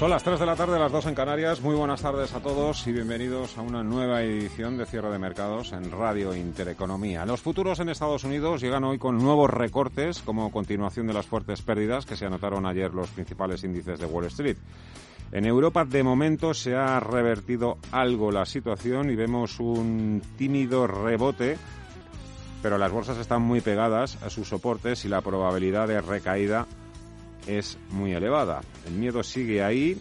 Son las 3 de la tarde, las 2 en Canarias. Muy buenas tardes a todos y bienvenidos a una nueva edición de cierre de mercados en Radio Intereconomía. Los futuros en Estados Unidos llegan hoy con nuevos recortes como continuación de las fuertes pérdidas que se anotaron ayer los principales índices de Wall Street. En Europa, de momento, se ha revertido algo la situación y vemos un tímido rebote, pero las bolsas están muy pegadas a sus soportes y la probabilidad de recaída es muy elevada. El miedo sigue ahí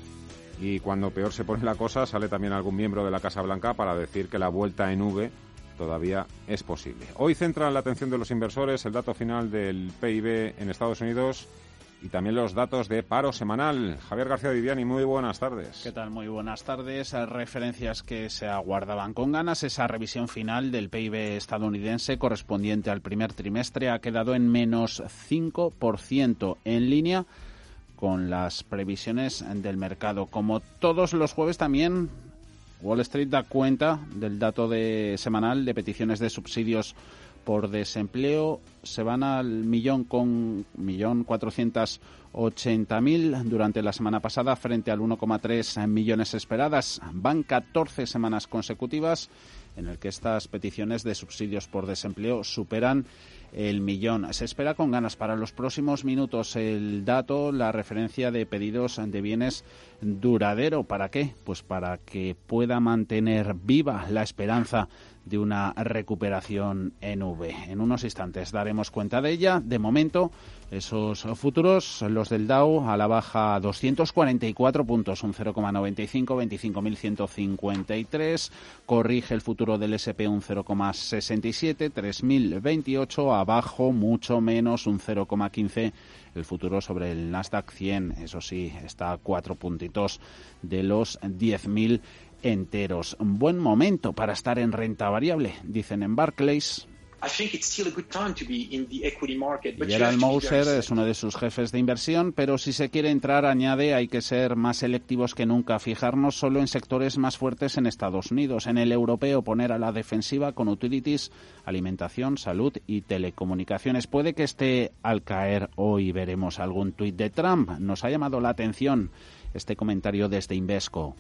y cuando peor se pone la cosa sale también algún miembro de la Casa Blanca para decir que la vuelta en V todavía es posible. Hoy centra la atención de los inversores el dato final del PIB en Estados Unidos y también los datos de paro semanal. Javier García Viviani, muy buenas tardes. ¿Qué tal? Muy buenas tardes. Referencias que se aguardaban con ganas. Esa revisión final del PIB estadounidense correspondiente al primer trimestre ha quedado en menos 5% en línea con las previsiones del mercado. Como todos los jueves también Wall Street da cuenta del dato de semanal de peticiones de subsidios por desempleo se van al millón con millón cuatrocientos ochenta mil durante la semana pasada frente al 1,3 millones esperadas. Van 14 semanas consecutivas en el que estas peticiones de subsidios por desempleo superan el millón. Se espera con ganas para los próximos minutos el dato, la referencia de pedidos de bienes duradero. ¿Para qué? Pues para que pueda mantener viva la esperanza de una recuperación en V. En unos instantes daremos cuenta de ella. De momento, esos futuros, los del Dow a la baja 244 puntos, un 0,95, 25.153. Corrige el futuro del SP un 0,67, 3.028. Abajo, mucho menos, un 0,15 el futuro sobre el Nasdaq 100. Eso sí, está a cuatro puntitos de los 10.000 enteros. Buen momento para estar en renta variable, dicen en Barclays. Gerald Moser es uno de sus jefes de inversión, pero si se quiere entrar, añade, hay que ser más selectivos que nunca, fijarnos solo en sectores más fuertes en Estados Unidos, en el europeo poner a la defensiva con utilities, alimentación, salud y telecomunicaciones. Puede que esté al caer hoy, veremos algún tuit de Trump. Nos ha llamado la atención este comentario desde Invesco.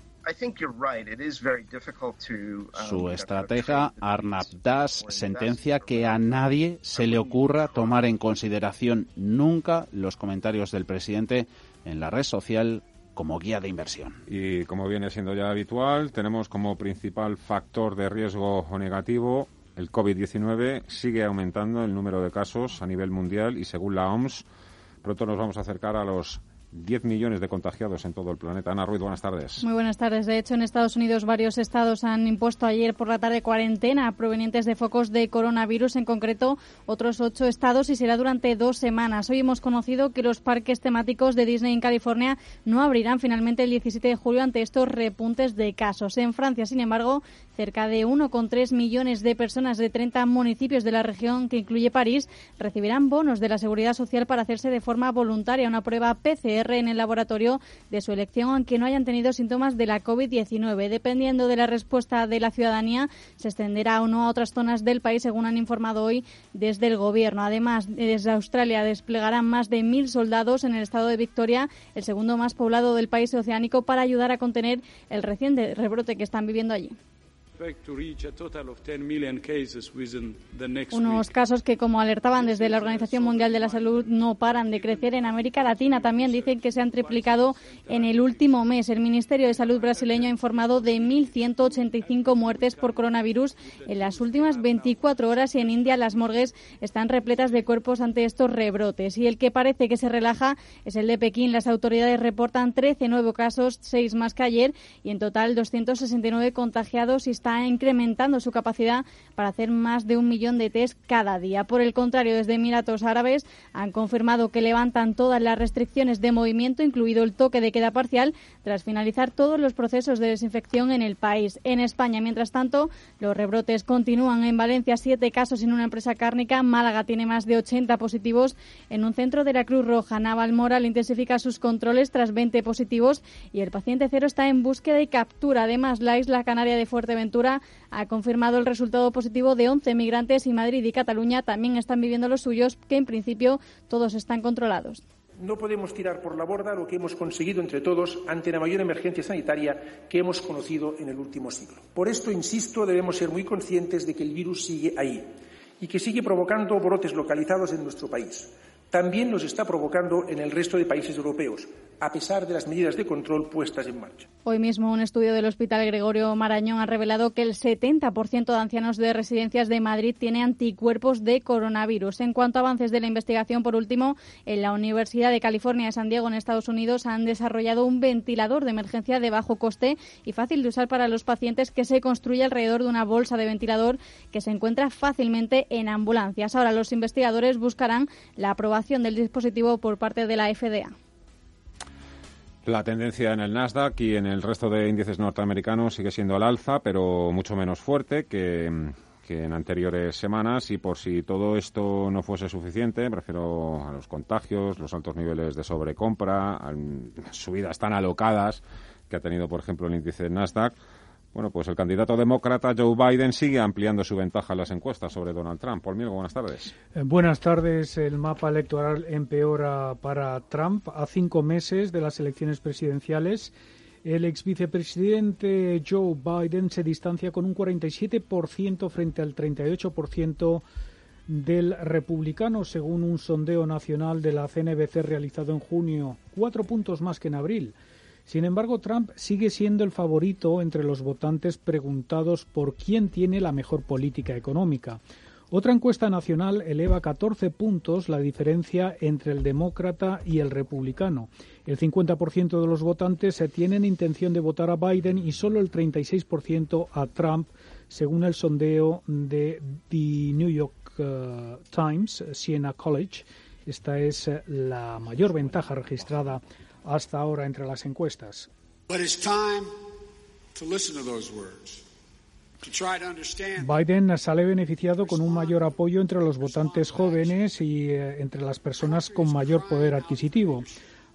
Su estratega Arnab Das sentencia que a nadie se le ocurra tomar en consideración nunca los comentarios del presidente en la red social como guía de inversión. Y como viene siendo ya habitual, tenemos como principal factor de riesgo o negativo el COVID-19. Sigue aumentando el número de casos a nivel mundial y según la OMS, pronto nos vamos a acercar a los 10 millones de contagiados en todo el planeta. Ana Ruiz, buenas tardes. Muy buenas tardes. De hecho, en Estados Unidos varios estados han impuesto ayer por la tarde cuarentena provenientes de focos de coronavirus, en concreto otros ocho estados, y será durante dos semanas. Hoy hemos conocido que los parques temáticos de Disney en California no abrirán finalmente el 17 de julio ante estos repuntes de casos. En Francia, sin embargo, cerca de 1,3 millones de personas de 30 municipios de la región, que incluye París, recibirán bonos de la Seguridad Social para hacerse de forma voluntaria una prueba PCR en el laboratorio de su elección, aunque no hayan tenido síntomas de la COVID-19. Dependiendo de la respuesta de la ciudadanía, se extenderá o no a otras zonas del país, según han informado hoy desde el Gobierno. Además, desde Australia desplegarán más de mil soldados en el estado de Victoria, el segundo más poblado del país oceánico, para ayudar a contener el reciente rebrote que están viviendo allí. Unos casos que, como alertaban desde la Organización Mundial de la Salud, no paran de crecer. En América Latina también dicen que se han triplicado en el último mes. El Ministerio de Salud brasileño ha informado de 1.185 muertes por coronavirus en las últimas 24 horas y en India las morgues están repletas de cuerpos ante estos rebrotes. Y el que parece que se relaja es el de Pekín. Las autoridades reportan 13 nuevos casos, 6 más que ayer, y en total 269 contagiados y está incrementando su capacidad para hacer más de un millón de test cada día. Por el contrario, desde Emiratos Árabes han confirmado que levantan todas las restricciones de movimiento, incluido el toque de queda parcial, tras finalizar todos los procesos de desinfección en el país. En España, mientras tanto, los rebrotes continúan. En Valencia, siete casos en una empresa cárnica. Málaga tiene más de 80 positivos en un centro de la Cruz Roja. Navalmoral intensifica sus controles tras 20 positivos y el paciente cero está en búsqueda y captura. Además, la isla canaria de Fuerteventura ha confirmado el resultado positivo de 11 migrantes y Madrid y Cataluña también están viviendo los suyos, que en principio todos están controlados. No podemos tirar por la borda lo que hemos conseguido entre todos ante la mayor emergencia sanitaria que hemos conocido en el último siglo. Por esto, insisto, debemos ser muy conscientes de que el virus sigue ahí y que sigue provocando brotes localizados en nuestro país también los está provocando en el resto de países europeos, a pesar de las medidas de control puestas en marcha. Hoy mismo un estudio del Hospital Gregorio Marañón ha revelado que el 70% de ancianos de residencias de Madrid tiene anticuerpos de coronavirus. En cuanto a avances de la investigación, por último, en la Universidad de California de San Diego, en Estados Unidos, han desarrollado un ventilador de emergencia de bajo coste y fácil de usar para los pacientes que se construye alrededor de una bolsa de ventilador que se encuentra fácilmente en ambulancias. Ahora los investigadores buscarán la aprobación del dispositivo por parte de la FDA. La tendencia en el Nasdaq y en el resto de índices norteamericanos sigue siendo al alza, pero mucho menos fuerte que, en anteriores semanas. Y por si todo esto no fuese suficiente, prefiero a los contagios, los altos niveles de sobrecompra, subidas tan alocadas que ha tenido, por ejemplo, el índice Nasdaq, bueno, pues el candidato demócrata Joe Biden sigue ampliando su ventaja en las encuestas sobre Donald Trump. Paul Mirgo, buenas tardes. Eh, buenas tardes. El mapa electoral empeora para Trump a cinco meses de las elecciones presidenciales. El ex vicepresidente Joe Biden se distancia con un 47% frente al 38% del republicano, según un sondeo nacional de la CNBC realizado en junio, cuatro puntos más que en abril. Sin embargo, Trump sigue siendo el favorito entre los votantes preguntados por quién tiene la mejor política económica. Otra encuesta nacional eleva 14 puntos la diferencia entre el demócrata y el republicano. El 50% de los votantes tienen intención de votar a Biden y solo el 36% a Trump, según el sondeo de The New York uh, Times, Siena College. Esta es uh, la mayor ventaja registrada hasta ahora entre las encuestas. Biden sale beneficiado con un mayor apoyo entre los votantes jóvenes y eh, entre las personas con mayor poder adquisitivo.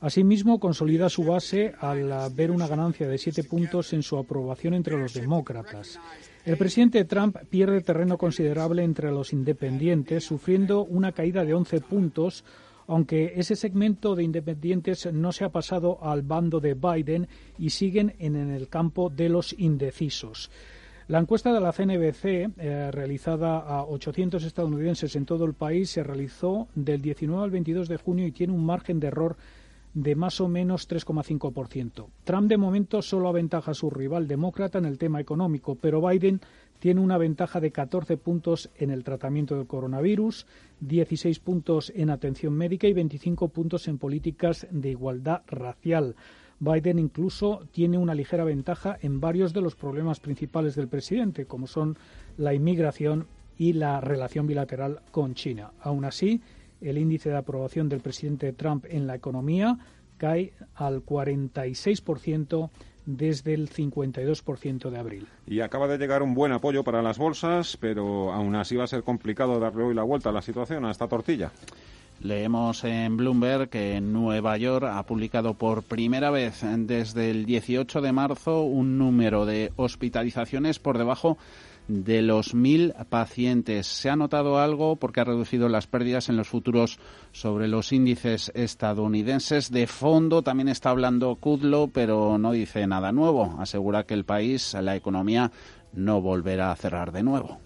Asimismo, consolida su base al ver una ganancia de siete puntos en su aprobación entre los demócratas. El presidente Trump pierde terreno considerable entre los independientes, sufriendo una caída de 11 puntos aunque ese segmento de independientes no se ha pasado al bando de Biden y siguen en, el campo de los indecisos. La encuesta de la CNBC, eh, realizada a 800 estadounidenses en todo el país, se realizó del 19 al 22 de junio y tiene un margen de error de más o menos 3,5%. Trump de momento solo aventaja a su rival demócrata en el tema económico, pero Biden tiene una ventaja de 14 puntos en el tratamiento del coronavirus, 16 puntos en atención médica y 25 puntos en políticas de igualdad racial. Biden incluso tiene una ligera ventaja en varios de los problemas principales del presidente, como son la inmigración y la relación bilateral con China. Aún así, el índice de aprobación del presidente Trump en la economía cae al 46% desde el 52% de abril. Y acaba de llegar un buen apoyo para las bolsas, pero aún así va a ser complicado darle hoy la vuelta a la situación, a esta tortilla. Leemos en Bloomberg que Nueva York ha publicado por primera vez desde el 18 de marzo un número de hospitalizaciones por debajo de los mil pacientes. ¿Se ha notado algo porque ha reducido las pérdidas en los futuros sobre los índices estadounidenses? De fondo también está hablando Kudlow, pero no dice nada nuevo. Asegura que el país, la economía, no volverá a cerrar de nuevo.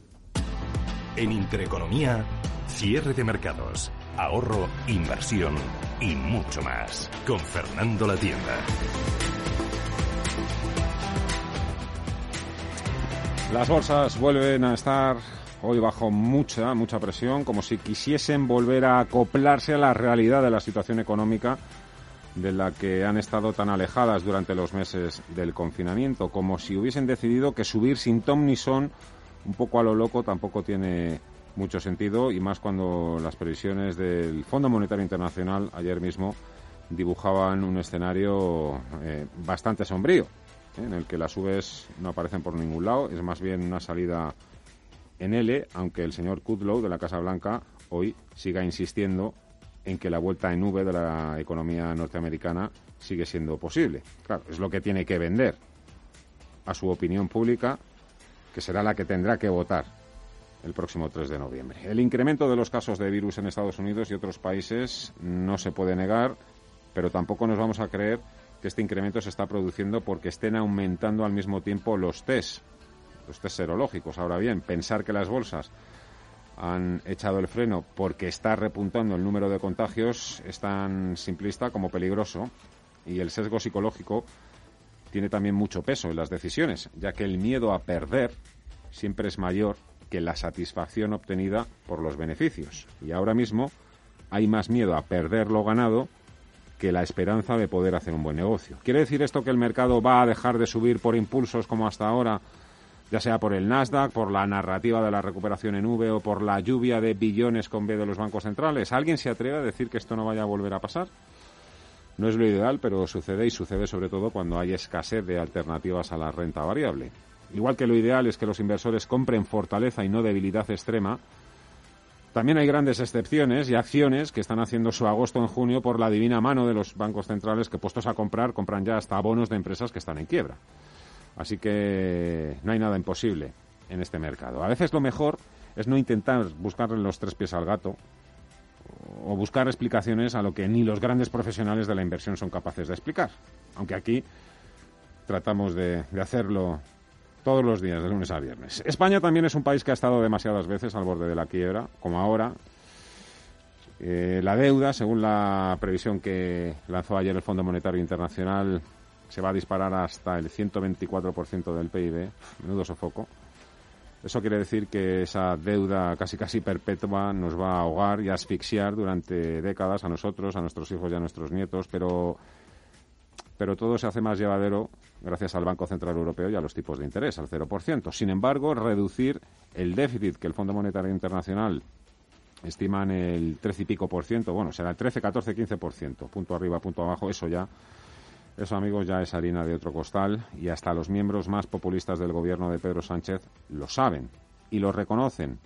En Intereconomía, cierre de mercados, ahorro, inversión y mucho más. Con Fernando La Tienda. Las bolsas vuelven a estar hoy bajo mucha, mucha presión, como si quisiesen volver a acoplarse a la realidad de la situación económica de la que han estado tan alejadas durante los meses del confinamiento, como si hubiesen decidido que subir sin tom ni son, un poco a lo loco, tampoco tiene mucho sentido, y más cuando las previsiones del Fondo Monetario Internacional ayer mismo dibujaban un escenario eh, bastante sombrío. En el que las subes no aparecen por ningún lado, es más bien una salida en L, aunque el señor Kudlow de la Casa Blanca hoy siga insistiendo en que la vuelta en V de la economía norteamericana sigue siendo posible. Claro, es lo que tiene que vender a su opinión pública, que será la que tendrá que votar el próximo 3 de noviembre. El incremento de los casos de virus en Estados Unidos y otros países no se puede negar, pero tampoco nos vamos a creer que este incremento se está produciendo porque estén aumentando al mismo tiempo los test, los test serológicos. Ahora bien, pensar que las bolsas han echado el freno porque está repuntando el número de contagios es tan simplista como peligroso y el sesgo psicológico tiene también mucho peso en las decisiones, ya que el miedo a perder siempre es mayor que la satisfacción obtenida por los beneficios. Y ahora mismo hay más miedo a perder lo ganado que la esperanza de poder hacer un buen negocio. ¿Quiere decir esto que el mercado va a dejar de subir por impulsos como hasta ahora ya sea por el Nasdaq, por la narrativa de la recuperación en V o por la lluvia de billones con B de los bancos centrales. ¿Alguien se atreve a decir que esto no vaya a volver a pasar? No es lo ideal, pero sucede y sucede sobre todo cuando hay escasez de alternativas a la renta variable. Igual que lo ideal es que los inversores compren fortaleza y no debilidad extrema, también hay grandes excepciones y acciones que están haciendo su agosto en junio por la divina mano de los bancos centrales que puestos a comprar compran ya hasta bonos de empresas que están en quiebra. Así que no hay nada imposible en este mercado. A veces lo mejor es no intentar buscarle los tres pies al gato o buscar explicaciones a lo que ni los grandes profesionales de la inversión son capaces de explicar. Aunque aquí tratamos de, hacerlo todos los días, de lunes a viernes. España también es un país que ha estado demasiadas veces al borde de la quiebra, como ahora. Eh, la deuda, según la previsión que lanzó ayer el Fondo Monetario Internacional, se va a disparar hasta el 124% del PIB, menudo sofoco. Eso quiere decir que esa deuda casi casi perpetua nos va a ahogar y a asfixiar durante décadas a nosotros, a nuestros hijos y a nuestros nietos, pero, pero todo se hace más llevadero gracias al Banco Central Europeo y a los tipos de interés, al 0%. Sin embargo, reducir el déficit que el Fondo Monetario Internacional estima en el 13 y pico por ciento, bueno, será el 13, 14, 15 por ciento, punto arriba, punto abajo, eso ya eso, amigos, ya es harina de otro costal y hasta los miembros más populistas del gobierno de Pedro Sánchez lo saben y lo reconocen,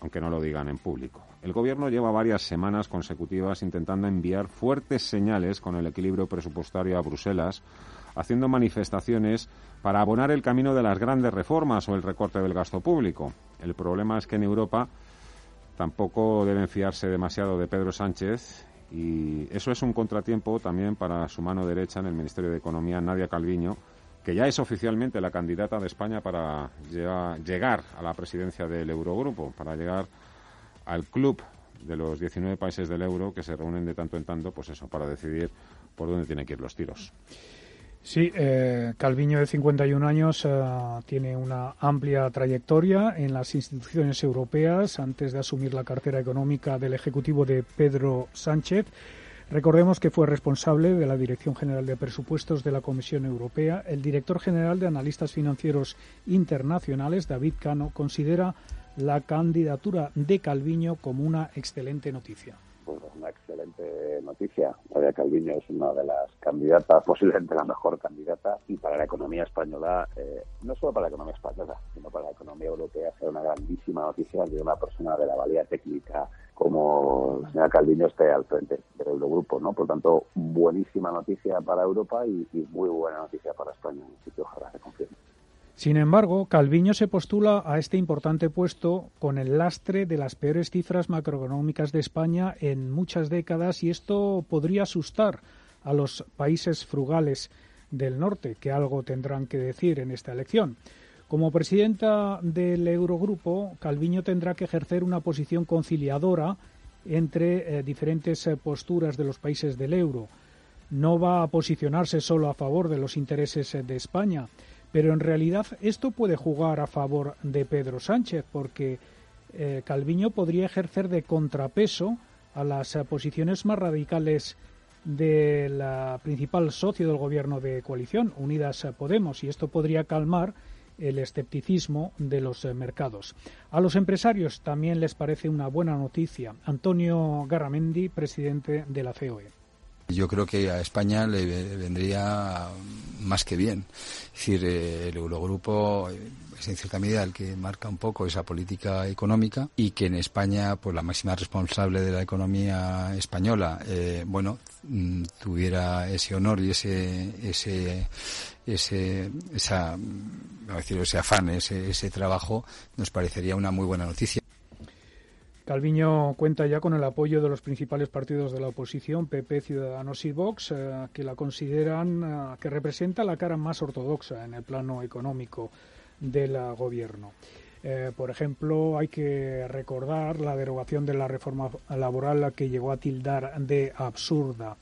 aunque no lo digan en público. El gobierno lleva varias semanas consecutivas intentando enviar fuertes señales con el equilibrio presupuestario a Bruselas, haciendo manifestaciones para abonar el camino de las grandes reformas o el recorte del gasto público. El problema es que en Europa tampoco deben fiarse demasiado de Pedro Sánchez y eso es un contratiempo también para su mano derecha en el Ministerio de Economía, Nadia Calviño, que ya es oficialmente la candidata de España para llegar a la presidencia del Eurogrupo, para llegar al club de los 19 países del euro que se reúnen de tanto en tanto, pues eso, para decidir por dónde tienen que ir los tiros. Sí, eh, Calviño, de 51 años, eh, tiene una amplia trayectoria en las instituciones europeas antes de asumir la cartera económica del Ejecutivo de Pedro Sánchez. Recordemos que fue responsable de la Dirección General de Presupuestos de la Comisión Europea. El director general de Analistas Financieros Internacionales, David Cano, considera la candidatura de Calviño como una excelente noticia pues una excelente noticia. María Calviño es una de las candidatas, posiblemente la mejor candidata, y para la economía española, eh, no solo para la economía española, sino para la economía europea, será una grandísima noticia de una persona de la valía técnica como la señora Calviño esté al frente del Eurogrupo, ¿no? Por tanto, buenísima noticia para Europa y, muy buena noticia para España, así que ojalá se confirme. Sin embargo, Calviño se postula a este importante puesto con el lastre de las peores cifras macroeconómicas de España en muchas décadas y esto podría asustar a los países frugales del norte, que algo tendrán que decir en esta elección. Como presidenta del Eurogrupo, Calviño tendrá que ejercer una posición conciliadora entre eh, diferentes eh, posturas de los países del euro. No va a posicionarse solo a favor de los intereses eh, de España, pero en realidad esto puede jugar a favor de Pedro Sánchez, porque Calviño podría ejercer de contrapeso a las posiciones más radicales del principal socio del gobierno de coalición, Unidas Podemos, y esto podría calmar el escepticismo de los eh, mercados. A los empresarios también les parece una buena noticia. Antonio Garramendi, presidente de la COE. Yo creo que a España le vendría más que bien. Es decir, eh, el Eurogrupo es en cierta medida el que marca un poco esa política económica y que en España, pues la máxima responsable de la economía española, eh, bueno, mm, tuviera ese honor y ese, ese, ese, ese afán, ese, ese trabajo, nos parecería una muy buena noticia. Calviño cuenta ya con el apoyo de los principales partidos de la oposición, PP, Ciudadanos y Vox, eh, que la consideran eh, que representa la cara más ortodoxa en el plano económico del gobierno. Eh, por ejemplo, hay que recordar la derogación de la reforma laboral que llegó a tildar de absurda.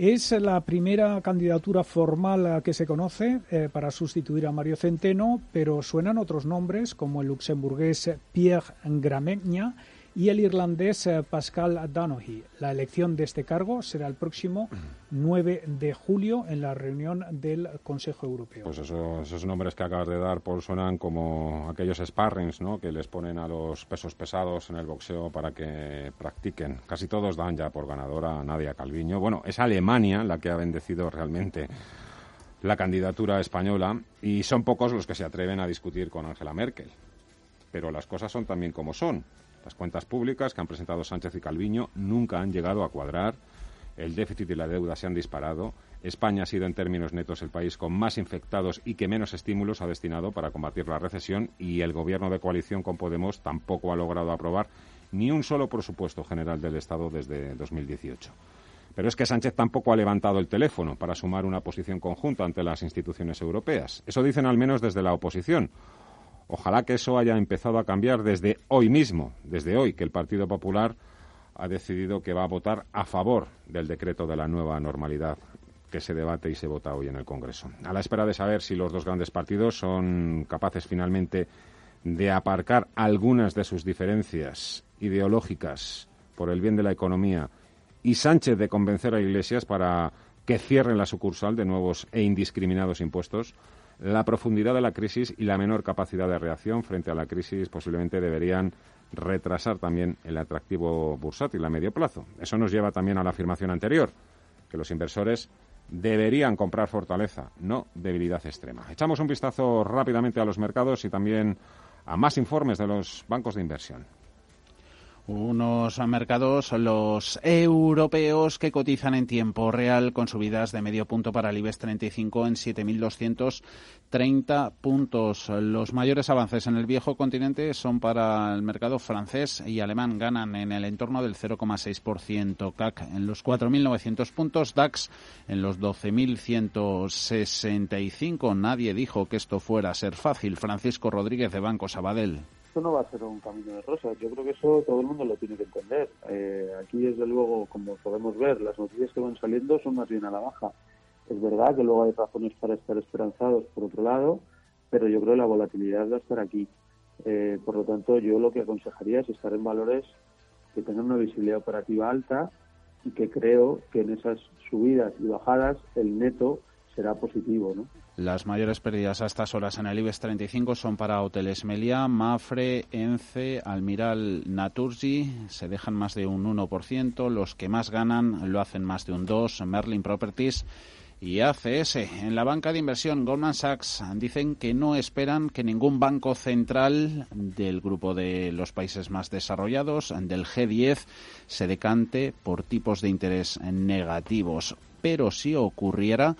Es la primera candidatura formal que se conoce para sustituir a Mario Centeno, pero suenan otros nombres como el luxemburgués Pierre Gramegna y el irlandés eh, Pascal Donoghue. La elección de este cargo será el próximo 9 de julio en la reunión del Consejo Europeo. Pues esos nombres que acabas de dar, Paul, suenan como aquellos sparrings ¿no? que les ponen a los pesos pesados en el boxeo para que practiquen. Casi todos dan ya por ganadora a Nadia Calviño. Bueno, es Alemania la que ha bendecido realmente la candidatura española y son pocos los que se atreven a discutir con Angela Merkel. Pero las cosas son también como son. Las cuentas públicas que han presentado Sánchez y Calviño nunca han llegado a cuadrar. El déficit y la deuda se han disparado. España ha sido en términos netos el país con más infectados y que menos estímulos ha destinado para combatir la recesión y el gobierno de coalición con Podemos tampoco ha logrado aprobar ni un solo presupuesto general del Estado desde 2018. Pero es que Sánchez tampoco ha levantado el teléfono para sumar una posición conjunta ante las instituciones europeas. Eso dicen al menos desde la oposición. Ojalá que eso haya empezado a cambiar desde hoy mismo, desde hoy, que el Partido Popular ha decidido que va a votar a favor del decreto de la nueva normalidad que se debate y se vota hoy en el Congreso. A la espera de saber si los dos grandes partidos son capaces finalmente de aparcar algunas de sus diferencias ideológicas por el bien de la economía y Sánchez de convencer a Iglesias para que cierren la sucursal de nuevos e indiscriminados impuestos, la profundidad de la crisis y la menor capacidad de reacción frente a la crisis posiblemente deberían retrasar también el atractivo bursátil a medio plazo. Eso nos lleva también a la afirmación anterior, que los inversores deberían comprar fortaleza, no debilidad extrema. Echamos un vistazo rápidamente a los mercados y también a más informes de los bancos de inversión. Unos mercados, los europeos, que cotizan en tiempo real con subidas de medio punto para el IBEX 35 en 7.230 puntos. Los mayores avances en el viejo continente son para el mercado francés y alemán. Ganan en el entorno del 0,6%. CAC en los 4.900 puntos. DAX en los 12.165. Nadie dijo que esto fuera a ser fácil. Francisco Rodríguez de Banco Sabadell no va a ser un camino de rosas. Yo creo que eso todo el mundo lo tiene que entender. Eh, aquí, desde luego, como podemos ver, las noticias que van saliendo son más bien a la baja. Es verdad que luego hay razones para estar esperanzados, por otro lado, pero yo creo que la volatilidad va a estar aquí. Eh, por lo tanto, yo lo que aconsejaría es estar en valores que tengan una visibilidad operativa alta y que creo que en esas subidas y bajadas el neto será positivo. Las mayores pérdidas a estas horas en el IBEX 35 son para Hoteles Meliá, Mafre, Ence, Almiral, Naturgy. Se dejan más de un 1%. Los que más ganan lo hacen más de un 2%. Merlin Properties y ACS. En la banca de inversión Goldman Sachs dicen que no esperan que ningún banco central del grupo de los países más desarrollados, del G10, se decante por tipos de interés negativos. Pero si ocurriera,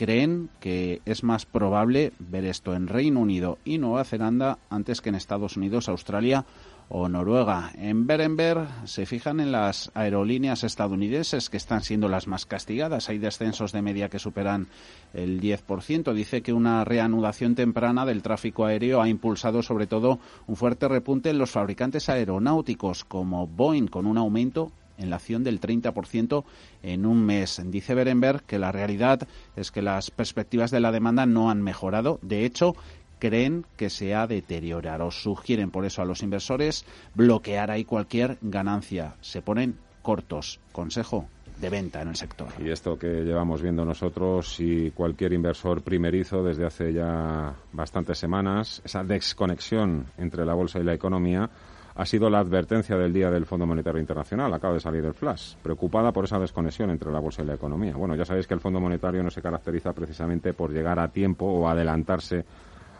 creen que es más probable ver esto en Reino Unido y Nueva Zelanda antes que en Estados Unidos, Australia o Noruega. En Berenberg se fijan en las aerolíneas estadounidenses que están siendo las más castigadas. Hay descensos de media que superan el 10%. Dice que una reanudación temprana del tráfico aéreo ha impulsado sobre todo un fuerte repunte en los fabricantes aeronáuticos como Boeing con un aumento en la acción del 30% en un mes. Dice Berenberg que la realidad es que las perspectivas de la demanda no han mejorado. De hecho, creen que se ha deteriorado. Sugieren por eso a los inversores bloquear ahí cualquier ganancia. Se ponen cortos. Consejo de venta en el sector. Y esto que llevamos viendo nosotros y cualquier inversor primerizo desde hace ya bastantes semanas, esa desconexión entre la bolsa y la economía, ha sido la advertencia del día del Fondo Monetario Internacional. Acaba de salir el flash, preocupada por esa desconexión entre la bolsa y la economía. Bueno, ya sabéis que el Fondo Monetario no se caracteriza precisamente por llegar a tiempo o adelantarse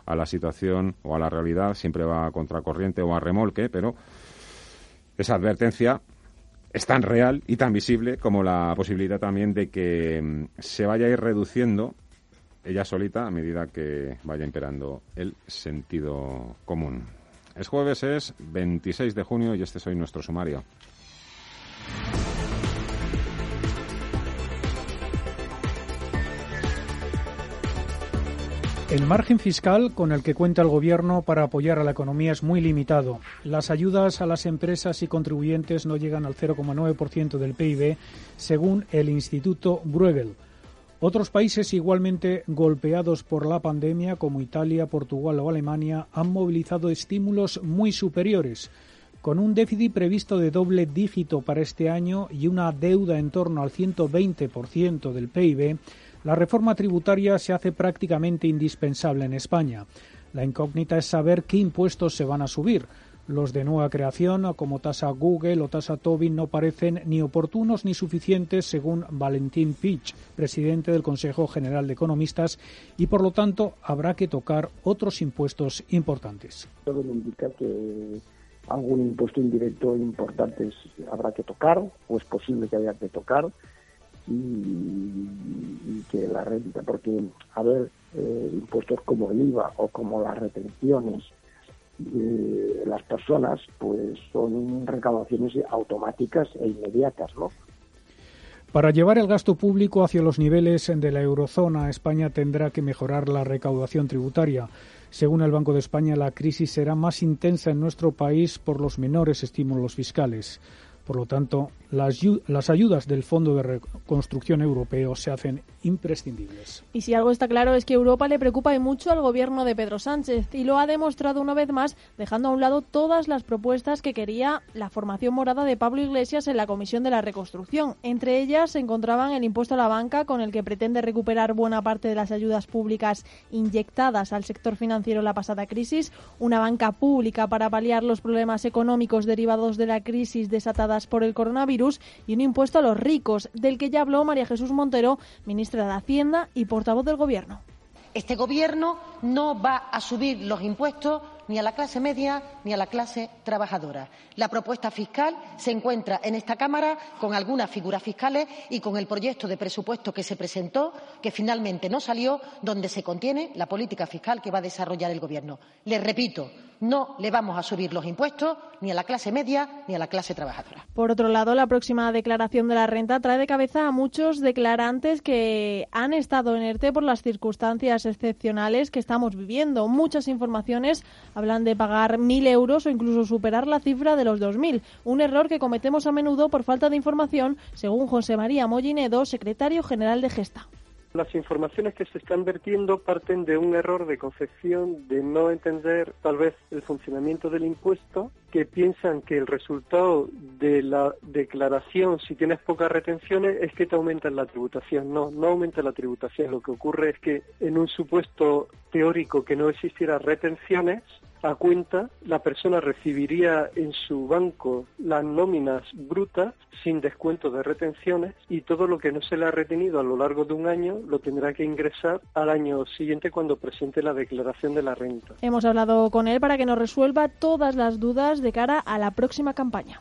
a la situación o a la realidad, siempre va a contracorriente o a remolque, pero esa advertencia es tan real y tan visible como la posibilidad también de que mm, se vaya a ir reduciendo ella solita a medida que vaya imperando el sentido común. Es jueves, es 26 de junio y este es hoy nuestro sumario. El margen fiscal con el que cuenta el Gobierno para apoyar a la economía es muy limitado. Las ayudas a las empresas y contribuyentes no llegan al 0,9% del PIB, según el Instituto Bruegel. Otros países igualmente golpeados por la pandemia, como Italia, Portugal o Alemania, han movilizado estímulos muy superiores. Con un déficit previsto de doble dígito para este año y una deuda en torno al 120% del PIB, la reforma tributaria se hace prácticamente indispensable en España. La incógnita es saber qué impuestos se van a subir. Los de nueva creación, como tasa Google o tasa Tobin, no parecen ni oportunos ni suficientes, según Valentín Pich, presidente del Consejo General de Economistas, y por lo tanto habrá que tocar otros impuestos importantes. Todo indica que algún impuesto indirecto importante habrá que tocar, o es posible que haya que tocar y, que la renta, porque a ver, eh, impuestos como el IVA o como las retenciones de las personas, pues son recaudaciones automáticas e inmediatas, ¿no? Para llevar el gasto público hacia los niveles de la eurozona, España tendrá que mejorar la recaudación tributaria. Según el Banco de España, la crisis será más intensa en nuestro país por los menores estímulos fiscales. Por lo tanto, las, las, ayudas del Fondo de Reconstrucción Europeo se hacen imprescindibles. Y si algo está claro es que Europa le preocupa y mucho al gobierno de Pedro Sánchez y lo ha demostrado una vez más dejando a un lado todas las propuestas que quería la formación morada de Pablo Iglesias en la Comisión de la Reconstrucción. Entre ellas se encontraban el impuesto a la banca con el que pretende recuperar buena parte de las ayudas públicas inyectadas al sector financiero en la pasada crisis, una banca pública para paliar los problemas económicos derivados de la crisis por el coronavirus y un impuesto a los ricos, del que ya habló María Jesús Montero, ministra de Hacienda y portavoz del Gobierno. Este Gobierno no va a subir los impuestos ni a la clase media ni a la clase trabajadora. La propuesta fiscal se encuentra en esta Cámara con algunas figuras fiscales y con el proyecto de presupuesto que se presentó, que finalmente no salió, donde se contiene la política fiscal que va a desarrollar el Gobierno. Les repito, no le vamos a subir los impuestos ni a la clase media ni a la clase trabajadora. Por otro lado, la próxima declaración de la renta trae de cabeza a muchos declarantes que han estado en ERTE por las circunstancias excepcionales que estamos viviendo. Muchas informaciones hablan de pagar mil euros o incluso superar la cifra de los dos mil. Un error que cometemos a menudo por falta de información, según José María Mollinedo, secretario general de Gesta. Las informaciones que se están vertiendo parten de un error de concepción, de no entender tal vez el funcionamiento del impuesto, que piensan que el resultado de la declaración, si tienes pocas retenciones, es que te aumentan la tributación. No, no aumenta la tributación. Lo que ocurre es que en un supuesto teórico que no existiera retenciones, a cuenta, la persona recibiría en su banco las nóminas brutas sin descuento de retenciones y todo lo que no se le ha retenido a lo largo de un año lo tendrá que ingresar al año siguiente cuando presente la declaración de la renta. Hemos hablado con él para que nos resuelva todas las dudas de cara a la próxima campaña.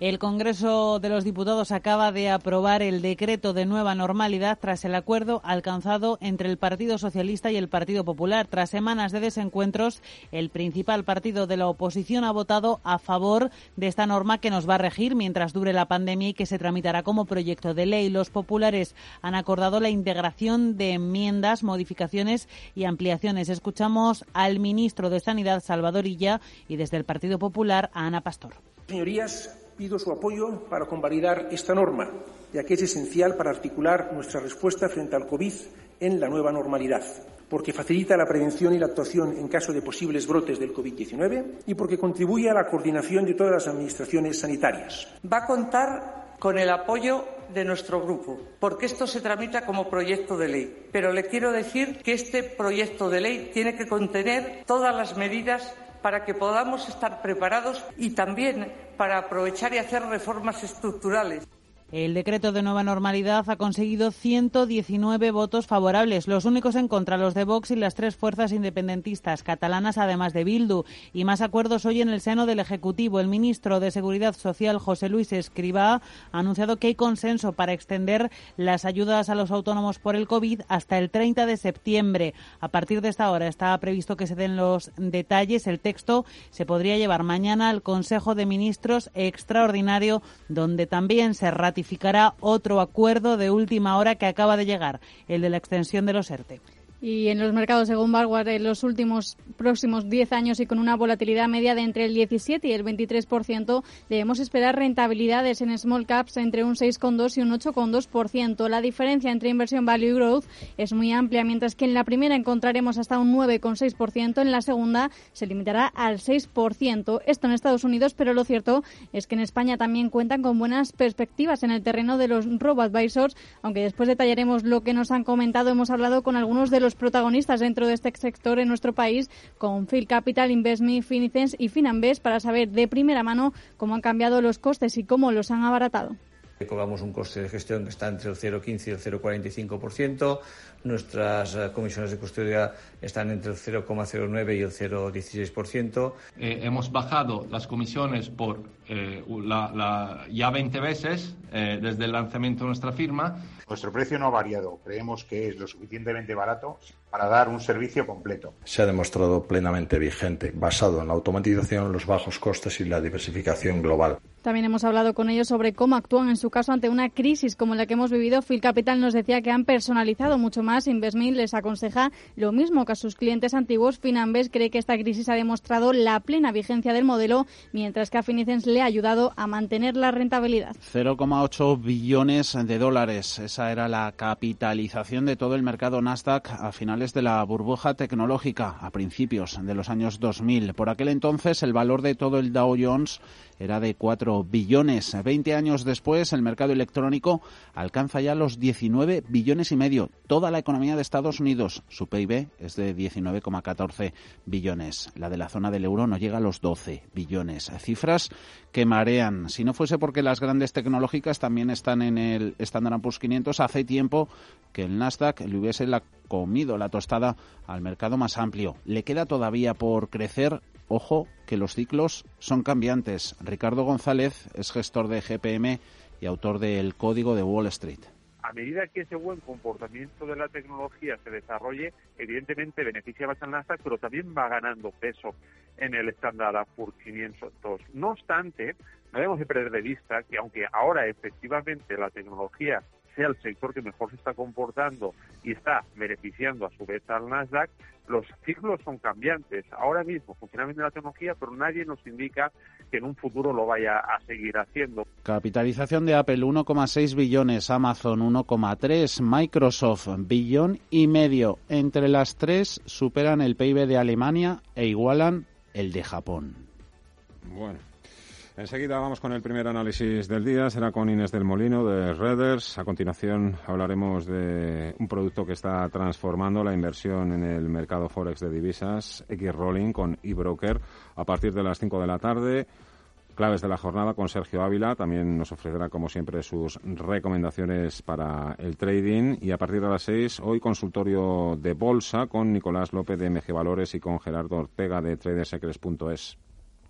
El Congreso de los Diputados acaba de aprobar el decreto de nueva normalidad tras el acuerdo alcanzado entre el Partido Socialista y el Partido Popular. Tras semanas de desencuentros, el principal partido de la oposición ha votado a favor de esta norma que nos va a regir mientras dure la pandemia y que se tramitará como proyecto de ley. Los populares han acordado la integración de enmiendas, modificaciones y ampliaciones. Escuchamos al ministro de Sanidad, Salvador Illa, y desde el Partido Popular a Ana Pastor. Señorías, pido su apoyo para convalidar esta norma, ya que es esencial para articular nuestra respuesta frente al COVID en la nueva normalidad, porque facilita la prevención y la actuación en caso de posibles brotes del COVID-19 y porque contribuye a la coordinación de todas las administraciones sanitarias. Va a contar con el apoyo de nuestro grupo, porque esto se tramita como proyecto de ley. Pero le quiero decir que este proyecto de ley tiene que contener todas las medidas para que podamos estar preparados y también para aprovechar y hacer reformas estructurales. El decreto de nueva normalidad ha conseguido 119 votos favorables, los únicos en contra, los de Vox y las tres fuerzas independentistas catalanas, además de Bildu. Y más acuerdos hoy en el seno del Ejecutivo. El ministro de Seguridad Social, José Luis Escribá, ha anunciado que hay consenso para extender las ayudas a los autónomos por el COVID hasta el 30 de septiembre. A partir de esta hora está previsto que se den los detalles. El texto se podría llevar mañana al Consejo de Ministros extraordinario, donde también se ratifica ratificará otro acuerdo de última hora que acaba de llegar, el de la extensión de los ERTE. Y en los mercados, según Vanguard, en los últimos próximos 10 años y con una volatilidad media de entre el 17 y el 23%, debemos esperar rentabilidades en small caps entre un 6,2 y un 8,2%. La diferencia entre inversión value y growth es muy amplia, mientras que en la primera encontraremos hasta un 9,6%, en la segunda se limitará al 6%. Esto en Estados Unidos, pero lo cierto es que en España también cuentan con buenas perspectivas en el terreno de los robo-advisors, aunque después detallaremos lo que nos han comentado. Hemos hablado con algunos de los protagonistas dentro de este sector en nuestro país con Phil Capital, Investme, Finicens y Finanbest para saber de primera mano cómo han cambiado los costes y cómo los han abaratado. Cobramos un coste de gestión que está entre el 0,15 y el 0,45%. Nuestras eh, comisiones de custodia están entre el 0,09 y el 0,16%. Eh, hemos bajado las comisiones por eh, la, ya 20 veces desde el lanzamiento de nuestra firma. Nuestro precio no ha variado. Creemos que es lo suficientemente barato para dar un servicio completo. Se ha demostrado plenamente vigente, basado en la automatización, los bajos costes y la diversificación global. También hemos hablado con ellos sobre cómo actúan en su caso ante una crisis como la que hemos vivido. Phil Capital nos decía que han personalizado mucho más. Investment les aconseja lo mismo que a sus clientes antiguos. Finanbest cree que esta crisis ha demostrado la plena vigencia del modelo, mientras que a Finicens le ha ayudado a mantener la rentabilidad. 0,8 billones de dólares. Esa era la capitalización de todo el mercado Nasdaq a finales de la burbuja tecnológica, a principios de los años 2000. Por aquel entonces, el valor de todo el Dow Jones era de 4 billones. Veinte años después, el mercado electrónico alcanza ya los 19 billones y medio. Toda la economía de Estados Unidos, su PIB es de 19,14 billones. La de la zona del euro no llega a los 12 billones. Cifras que marean. Si no fuese porque las grandes tecnológicas también están en el Standard Poor's 500, hace tiempo que el Nasdaq le hubiese la comido la tostada al mercado más amplio. Le queda todavía por crecer Ojo que los ciclos son cambiantes. Ricardo González es gestor de GPM y autor del Código de Wall Street. A medida que ese buen comportamiento de la tecnología se desarrolle, evidentemente beneficia más al Nasdaq, pero también va ganando peso en el estándar por 500. No obstante, no debemos de perder de vista que aunque ahora efectivamente la tecnología sea el sector que mejor se está comportando y está beneficiando a su vez al Nasdaq, los ciclos son cambiantes. Ahora mismo funciona bien la tecnología, pero nadie nos indica que en un futuro lo vaya a seguir haciendo. Capitalización de Apple 1,6 billones, Amazon 1,3, Microsoft billón y medio. Entre las tres superan el PIB de Alemania e igualan el de Japón. Bueno. Enseguida vamos con el primer análisis del día. Será con Inés del Molino de Redders. A continuación hablaremos de un producto que está transformando la inversión en el mercado forex de divisas, X-Rolling con eBroker, a partir de las 5 de la tarde. Claves de la jornada con Sergio Ávila. También nos ofrecerá, como siempre, sus recomendaciones para el trading. Y a partir de las 6, hoy consultorio de bolsa con Nicolás López de MG Valores y con Gerardo Ortega de tradersecrets.es.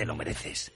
Te lo mereces.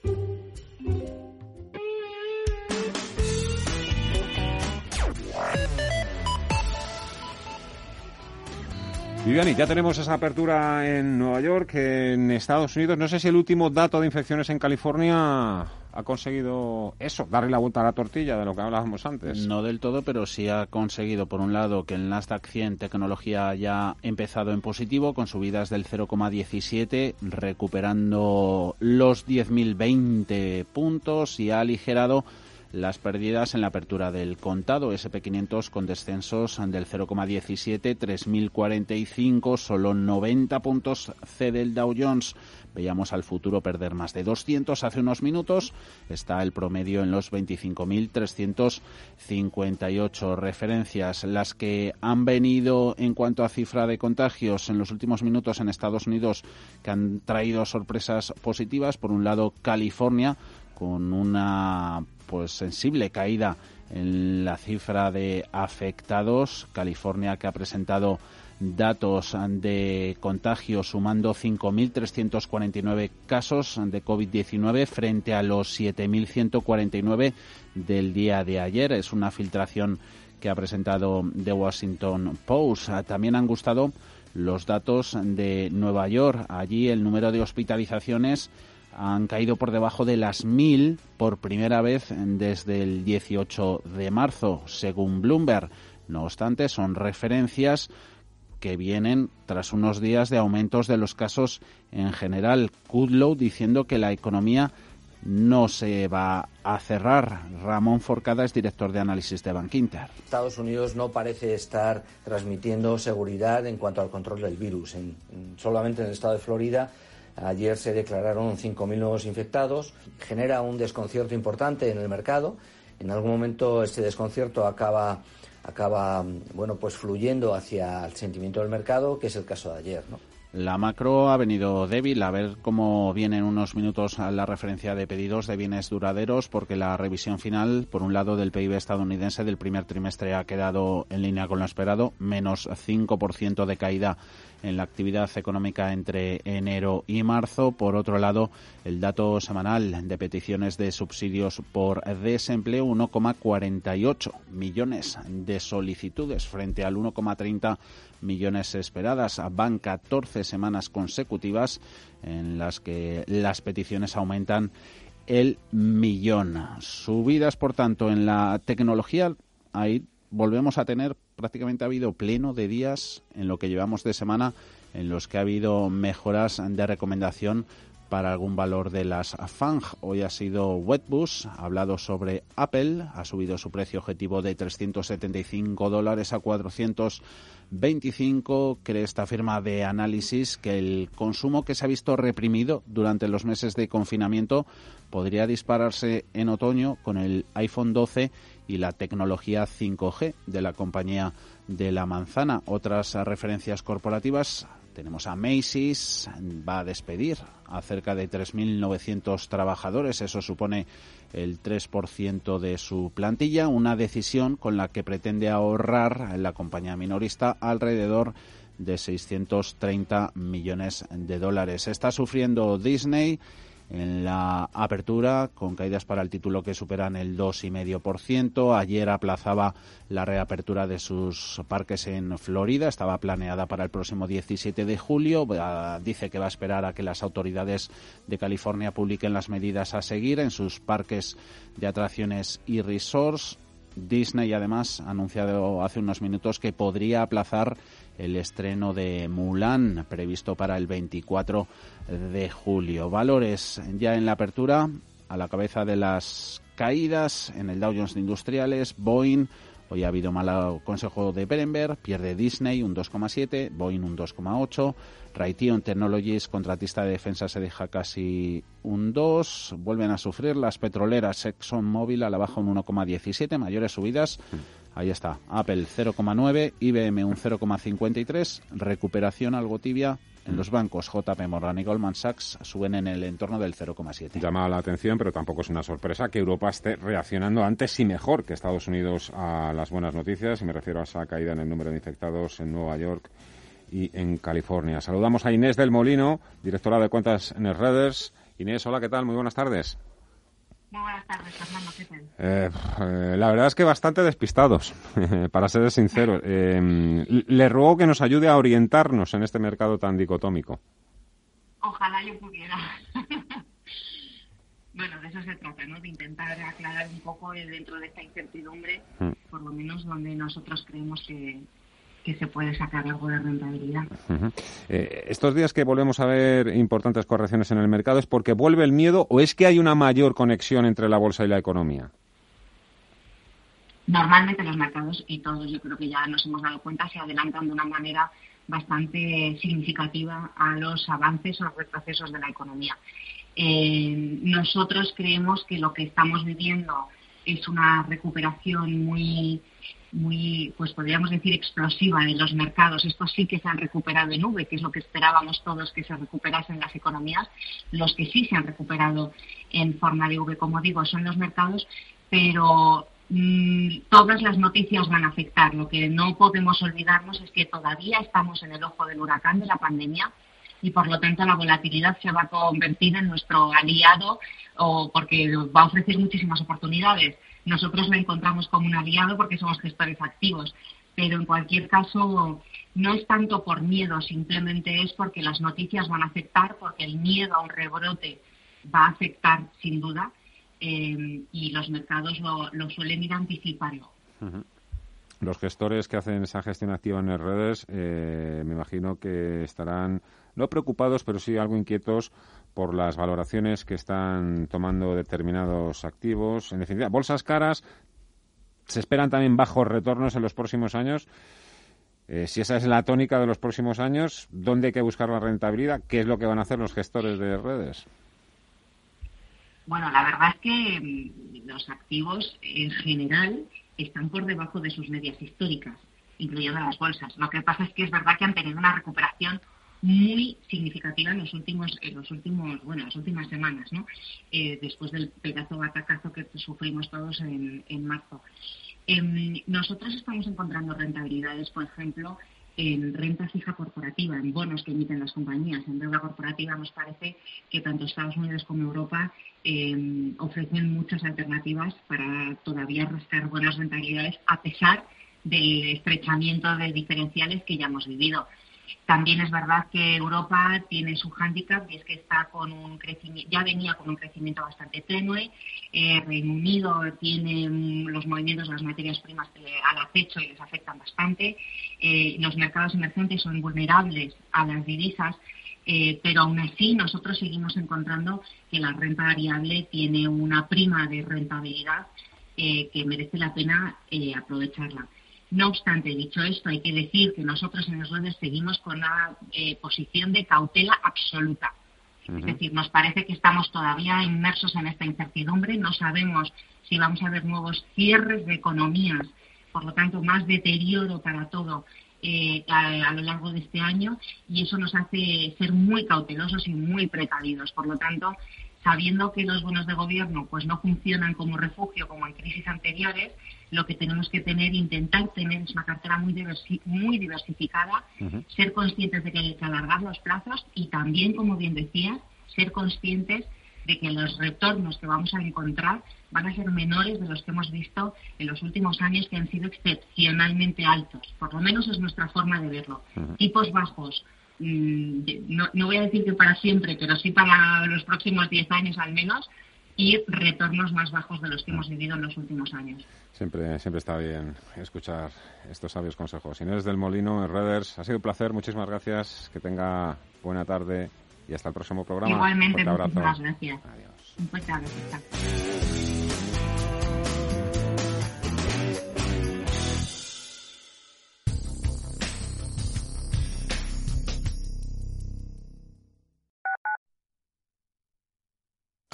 Viviani, ya tenemos esa apertura en Nueva York, en Estados Unidos. No sé si el último dato de infecciones en California ha conseguido eso, darle la vuelta a la tortilla de lo que hablábamos antes. No del todo, pero sí ha conseguido, por un lado, que el Nasdaq 100 tecnología haya empezado en positivo, con subidas del 0,17, recuperando los 10.020 puntos y ha aligerado las pérdidas en la apertura del contado. SP500 con descensos del 0,17, 3.045, solo 90 puntos cede el Dow Jones. Veíamos al futuro perder más de 200 hace unos minutos. Está el promedio en los 25.358 referencias. Las que han venido en cuanto a cifra de contagios en los últimos minutos en Estados Unidos que han traído sorpresas positivas. Por un lado, California con una pues sensible caída en la cifra de afectados. California que ha presentado datos de contagio sumando 5.349 casos de COVID-19 frente a los 7.149 del día de ayer. Es una filtración que ha presentado The Washington Post. También han gustado los datos de Nueva York. Allí el número de hospitalizaciones han caído por debajo de las 1.000 por primera vez desde el 18 de marzo, según Bloomberg. No obstante, son referencias que vienen tras unos días de aumentos de los casos en general. Kudlow diciendo que la economía no se va a cerrar. Ramón Forcada es director de análisis de Bankinter. Estados Unidos no parece estar transmitiendo seguridad en cuanto al control del virus. solamente en el estado de Florida Ayer se declararon 5.000 nuevos infectados. Genera un desconcierto importante en el mercado. En algún momento este desconcierto acaba, acaba bueno, pues fluyendo hacia el sentimiento del mercado, que es el caso de ayer. La macro ha venido débil. A ver cómo viene en unos minutos la referencia de pedidos de bienes duraderos, porque la revisión final, por un lado, del PIB estadounidense del primer trimestre ha quedado en línea con lo esperado, menos 5% de caída en la actividad económica entre enero y marzo. Por otro lado, el dato semanal de peticiones de subsidios por desempleo, 1,48 millones de solicitudes frente al 1,30 millones esperadas. Van 14 semanas consecutivas en las que las peticiones aumentan el millón. Subidas, por tanto, en la tecnología, ahí volvemos a tener prácticamente ha habido pleno de días en lo que llevamos de semana en los que ha habido mejoras de recomendación para algún valor de las FANG. Hoy ha sido Wetbus, ha hablado sobre Apple, ha subido su precio objetivo de 375 dólares a 425. Cree esta firma de análisis que el consumo que se ha visto reprimido durante los meses de confinamiento podría dispararse en otoño con el iPhone 12 y la tecnología 5G de la compañía de la manzana. Otras referencias corporativas tenemos a Macy's, va a despedir a cerca de 3.900 trabajadores, eso supone el 3% de su plantilla, una decisión con la que pretende ahorrar la compañía minorista alrededor de 630 millones de dólares. Está sufriendo Disney en la apertura, con caídas para el título que superan el 2,5%. Ayer aplazaba la reapertura de sus parques en Florida, estaba planeada para el próximo 17 de julio. Dice que va a esperar a que las autoridades de California publiquen las medidas a seguir en sus parques de atracciones y resorts. Disney además ha anunciado hace unos minutos que podría aplazar el estreno de Mulan previsto para el 24 de julio. Valores ya en la apertura a la cabeza de las caídas en el Dow Jones Industriales, Boeing Hoy ha habido mal consejo de Berenberg, pierde Disney un 2,7, Boeing un 2,8, Raytheon Technologies, contratista de defensa, se deja casi un 2, vuelven a sufrir las petroleras ExxonMobil a la baja un 1,17, mayores subidas. Ahí está, Apple 0,9, IBM un 0,53, recuperación algo tibia en los bancos JP Morgan y Goldman Sachs suben en el entorno del 0,7. Llama la atención, pero tampoco es una sorpresa que Europa esté reaccionando antes y mejor que Estados Unidos a las buenas noticias, y me refiero a esa caída en el número de infectados en Nueva York y en California. Saludamos a Inés del Molino, directora de cuentas en el Redders. Inés, hola, ¿qué tal? Muy buenas tardes. Muy buenas tardes, Fernando. ¿Qué tal? Eh, eh, la verdad es que bastante despistados, para ser sincero. Eh, le ruego que nos ayude a orientarnos en este mercado tan dicotómico. Ojalá yo pudiera. bueno, de eso se trata, ¿no? De intentar aclarar un poco dentro de esta incertidumbre, mm. por lo menos donde nosotros creemos que, que se puede sacar algo de rentabilidad. Eh, estos días que volvemos a ver importantes correcciones en el mercado, ¿es porque vuelve el miedo o es que hay una mayor conexión entre la bolsa y la economía? Normalmente los mercados, y todos yo creo que ya nos hemos dado cuenta, se adelantan de una manera bastante significativa a los avances o retrocesos de la economía. Eh, nosotros creemos que lo que estamos viviendo es una recuperación muy muy, pues podríamos decir, explosiva de los mercados. Estos sí que se han recuperado en V, que es lo que esperábamos todos que se recuperasen las economías. Los que sí se han recuperado en forma de V, como digo, son los mercados, pero mm, todas las noticias van a afectar. Lo que no podemos olvidarnos es que todavía estamos en el ojo del huracán de la pandemia y por lo tanto la volatilidad se va a convertir en nuestro aliado o porque va a ofrecer muchísimas oportunidades nosotros lo encontramos como un aliado porque somos gestores activos, pero en cualquier caso no es tanto por miedo, simplemente es porque las noticias van a afectar, porque el miedo a un rebrote va a afectar sin duda eh, y los mercados lo, suelen ir anticipando. Los gestores que hacen esa gestión activa en las redes, eh, me imagino que estarán no preocupados, pero sí algo inquietos por las valoraciones que están tomando determinados activos. En definitiva, bolsas caras, se esperan también bajos retornos en los próximos años. Eh, si esa es la tónica de los próximos años, ¿dónde hay que buscar la rentabilidad? ¿Qué es lo que van a hacer los gestores de redes? Bueno, la verdad es que mm, los activos en general están por debajo de sus medias históricas, incluyendo las bolsas. Lo que pasa es que es verdad que han tenido una recuperación muy significativa en los últimos, en los últimos, bueno, las últimas semanas, ¿no? Eh, después del pedazo atacazo que sufrimos todos en, marzo. Em, nosotros estamos encontrando rentabilidades, por ejemplo, en renta fija corporativa, en bonos que emiten las compañías, en deuda corporativa, nos parece que tanto Estados Unidos como Europa eh, ofrecen muchas alternativas para todavía rascar buenas rentabilidades a pesar del estrechamiento de diferenciales que ya hemos vivido. También es verdad que Europa tiene su hándicap y es que está con un crecimiento, ya venía con un crecimiento bastante tenue. Eh, Reino Unido tiene mm, los movimientos de las materias primas al acecho y les afectan bastante. Eh, los mercados emergentes son vulnerables a las divisas. Eh, pero aún así nosotros seguimos encontrando que la renta variable tiene una prima de rentabilidad que merece la pena aprovecharla. No obstante, dicho esto, hay que decir que nosotros en redes seguimos con una eh, posición de cautela absoluta. Es decir, nos parece que estamos todavía inmersos en esta incertidumbre, no sabemos si vamos a ver nuevos cierres de economías, por lo tanto, más deterioro para todo eh, a, lo largo de este año y eso nos hace ser muy cautelosos y muy precavidos. Por lo tanto, sabiendo que los bonos de gobierno pues no funcionan como refugio como en crisis anteriores, lo que tenemos que tener, intentar tener es una cartera muy, muy diversificada, ser conscientes de que hay que alargar los plazos y también, como bien decía, ser conscientes de que los retornos que vamos a encontrar van a ser menores de los que hemos visto en los últimos años que han sido excepcionalmente altos. Por lo menos es nuestra forma de verlo. Tipos bajos, no, no, voy a decir que para siempre, pero sí para los próximos 10 años al menos, y retornos más bajos de los que hemos vivido en los últimos años. Siempre, siempre está bien escuchar estos sabios consejos. Inés del Molino, en Redders, ha sido un placer, muchísimas gracias, que tenga buena tarde y hasta el próximo programa. Igualmente, muchísimas gracias. Adiós. Un fuerte abrazo.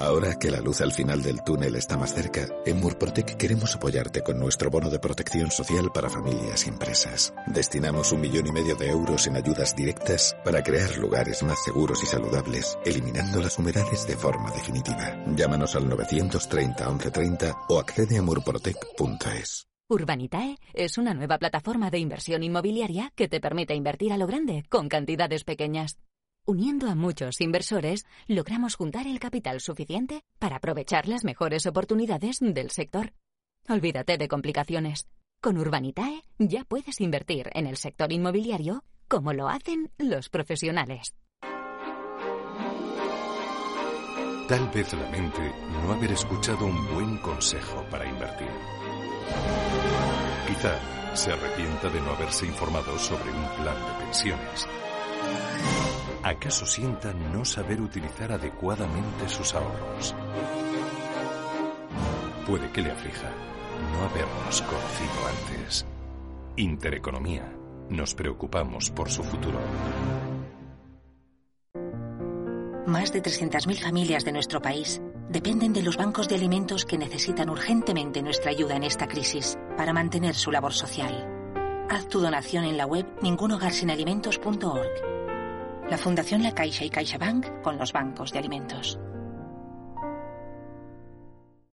Ahora que la luz al final del túnel está más cerca, en Murprotec queremos apoyarte con nuestro bono de protección social para familias y empresas. Destinamos un millón y medio de euros en ayudas directas para crear lugares más seguros y saludables, eliminando las humedades de forma definitiva. Llámanos al 930 1130 o accede a murprotec.es. Urbanitae es una nueva plataforma de inversión inmobiliaria que te permite invertir a lo grande con cantidades pequeñas. Uniendo a muchos inversores, logramos juntar el capital suficiente para aprovechar las mejores oportunidades del sector. Olvídate de complicaciones. Con Urbanitae ya puedes invertir en el sector inmobiliario como lo hacen los profesionales. Tal vez lamente no haber escuchado un buen consejo para invertir. Quizá se arrepienta de no haberse informado sobre un plan de pensiones. ¿Acaso sienta no saber utilizar adecuadamente sus ahorros? Puede que le aflija no habernos conocido antes. Intereconomía. Nos preocupamos por su futuro. Más de 300.000 familias de nuestro país dependen de los bancos de alimentos que necesitan urgentemente nuestra ayuda en esta crisis para mantener su labor social. Haz tu donación en la web ningunogarsinalimentos.org la Fundación La Caixa y CaixaBank con los bancos de alimentos.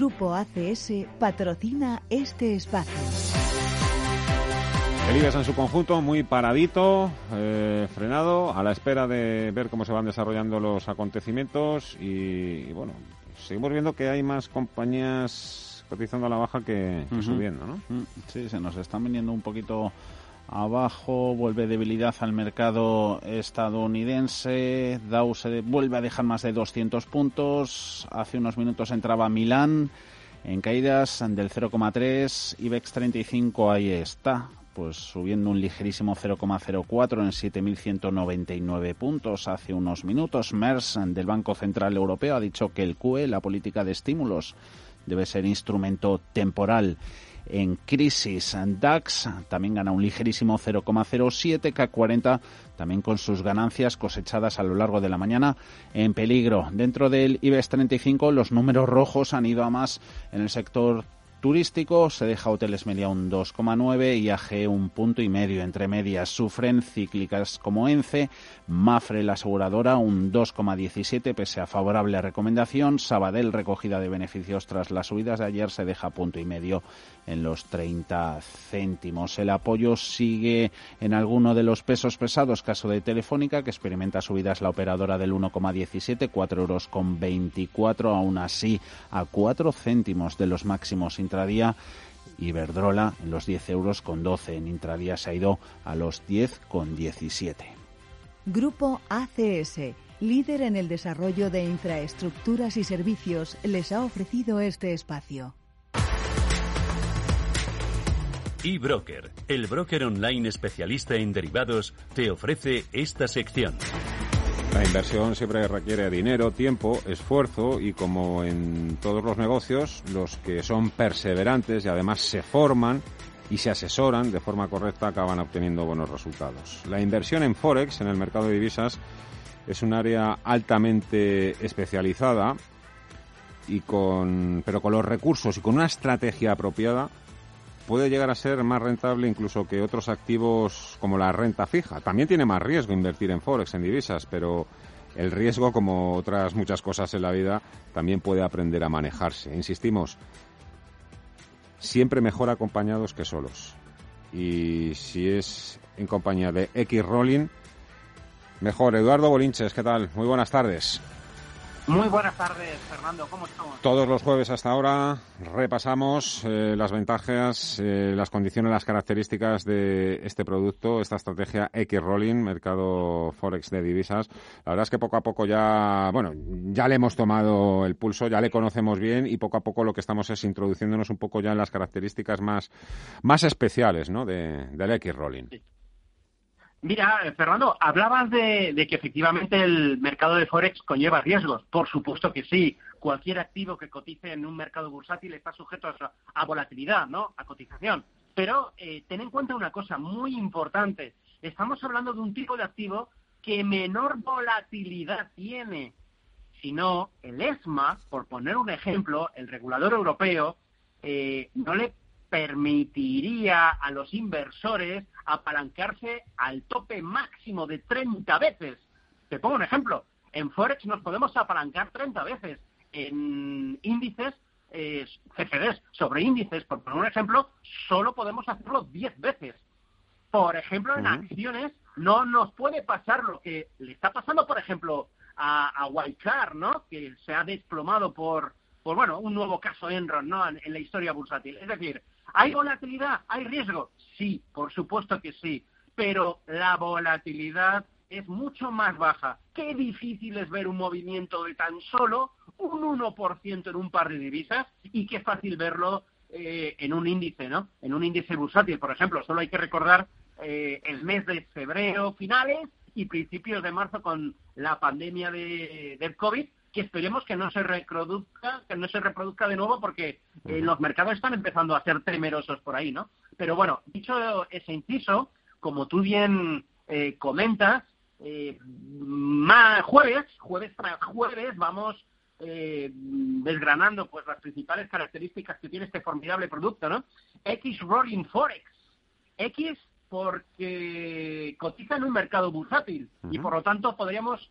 Grupo ACS patrocina este espacio. El IBEX en su conjunto muy paradito, eh, frenado, a la espera de ver cómo se van desarrollando los acontecimientos y, bueno, seguimos viendo que hay más compañías cotizando a la baja que, subiendo, ¿no? Mm, sí, se nos están viniendo un poquito abajo, vuelve debilidad al mercado estadounidense, Dow se vuelve a dejar más de 200 puntos, hace unos minutos entraba Milán en caídas del 0,3, IBEX 35 ahí está, pues subiendo un ligerísimo 0,04 en 7.199 puntos hace unos minutos. MERS del Banco Central Europeo ha dicho que el QE, la política de estímulos, debe ser instrumento temporal en crisis. DAX también gana un ligerísimo 0,07, K40 también con sus ganancias cosechadas a lo largo de la mañana en peligro. Dentro del IBEX 35 los números rojos han ido a más en el sector turístico se deja Hoteles Media un 2,9 y AG un punto y medio. Entre medias sufren cíclicas como ENCE, Mafre la aseguradora un 2,17 pese a favorable recomendación. Sabadell recogida de beneficios tras las subidas de ayer se deja punto y medio en los 30 céntimos. El apoyo sigue en alguno de los pesos pesados, caso de Telefónica, que experimenta subidas la operadora del 1,17, 4 euros con 24, aún así a 4 céntimos de los máximos intradía. Iberdrola en los 10 euros con 12. En intradía se ha ido a los 10 con 17. Grupo ACS, líder en el desarrollo de infraestructuras y servicios, les ha ofrecido este espacio eBroker, el broker online especialista en derivados, te ofrece esta sección. La inversión siempre requiere dinero, tiempo, esfuerzo y como en todos los negocios, los que son perseverantes y además se forman y se asesoran de forma correcta acaban obteniendo buenos resultados. La inversión en Forex, en el mercado de divisas, es un área altamente especializada y con, pero con los recursos y con una estrategia apropiada puede llegar a ser más rentable incluso que otros activos como la renta fija. También tiene más riesgo invertir en Forex, en divisas, pero el riesgo, como otras muchas cosas en la vida, también puede aprender a manejarse. Insistimos, siempre mejor acompañados que solos. Y si es en compañía de X Rolling, mejor. Eduardo Bolinches, ¿qué tal? Muy buenas tardes. Muy buenas tardes, Fernando. ¿Cómo estamos? Todos los jueves hasta ahora repasamos eh, las ventajas, eh, las condiciones, las características de este producto, esta estrategia X-Rolling, mercado Forex de divisas. La verdad es que poco a poco ya, bueno, ya le hemos tomado el pulso, ya le conocemos bien y poco a poco lo que estamos es introduciéndonos un poco ya en las características más, más especiales ¿no? de, del X-Rolling. Mira, Fernando, hablabas de, que efectivamente el mercado de Forex conlleva riesgos. Por supuesto que sí. Cualquier activo que cotice en un mercado bursátil está sujeto a, volatilidad, ¿no? A cotización. Pero eh, ten en cuenta una cosa muy importante. Estamos hablando de un tipo de activo que menor volatilidad tiene. Si no, el ESMA, por poner un ejemplo, el regulador europeo, eh, no le permitiría a los inversores apalancarse al tope máximo de 30 veces. Te pongo un ejemplo. En Forex nos podemos apalancar 30 veces. En índices, eh, CFDs sobre índices, por poner un ejemplo, solo podemos hacerlo 10 veces. Por ejemplo, en acciones no nos puede pasar lo que le está pasando, por ejemplo, a, a Wildcard, ¿no? Que se ha desplomado por, por bueno, un nuevo caso Enron, ¿no? en la historia bursátil. Es decir, ¿Hay volatilidad? ¿Hay riesgo? Sí, por supuesto que sí, pero la volatilidad es mucho más baja. Qué difícil es ver un movimiento de tan solo un 1% en un par de divisas y qué fácil verlo eh, en un índice, ¿no? En un índice bursátil, por ejemplo. Solo hay que recordar eh, el mes de febrero finales y principios de marzo con la pandemia de, del COVID, que esperemos que no se reproduzca, que no se reproduzca de nuevo porque eh, los mercados están empezando a ser temerosos por ahí, ¿no? Pero bueno, dicho ese inciso, como tú bien eh, comentas, eh, jueves, jueves tras jueves, vamos eh, desgranando pues las principales características que tiene este formidable producto, ¿no? X Rolling Forex. X porque cotiza en un mercado bursátil y por lo tanto podríamos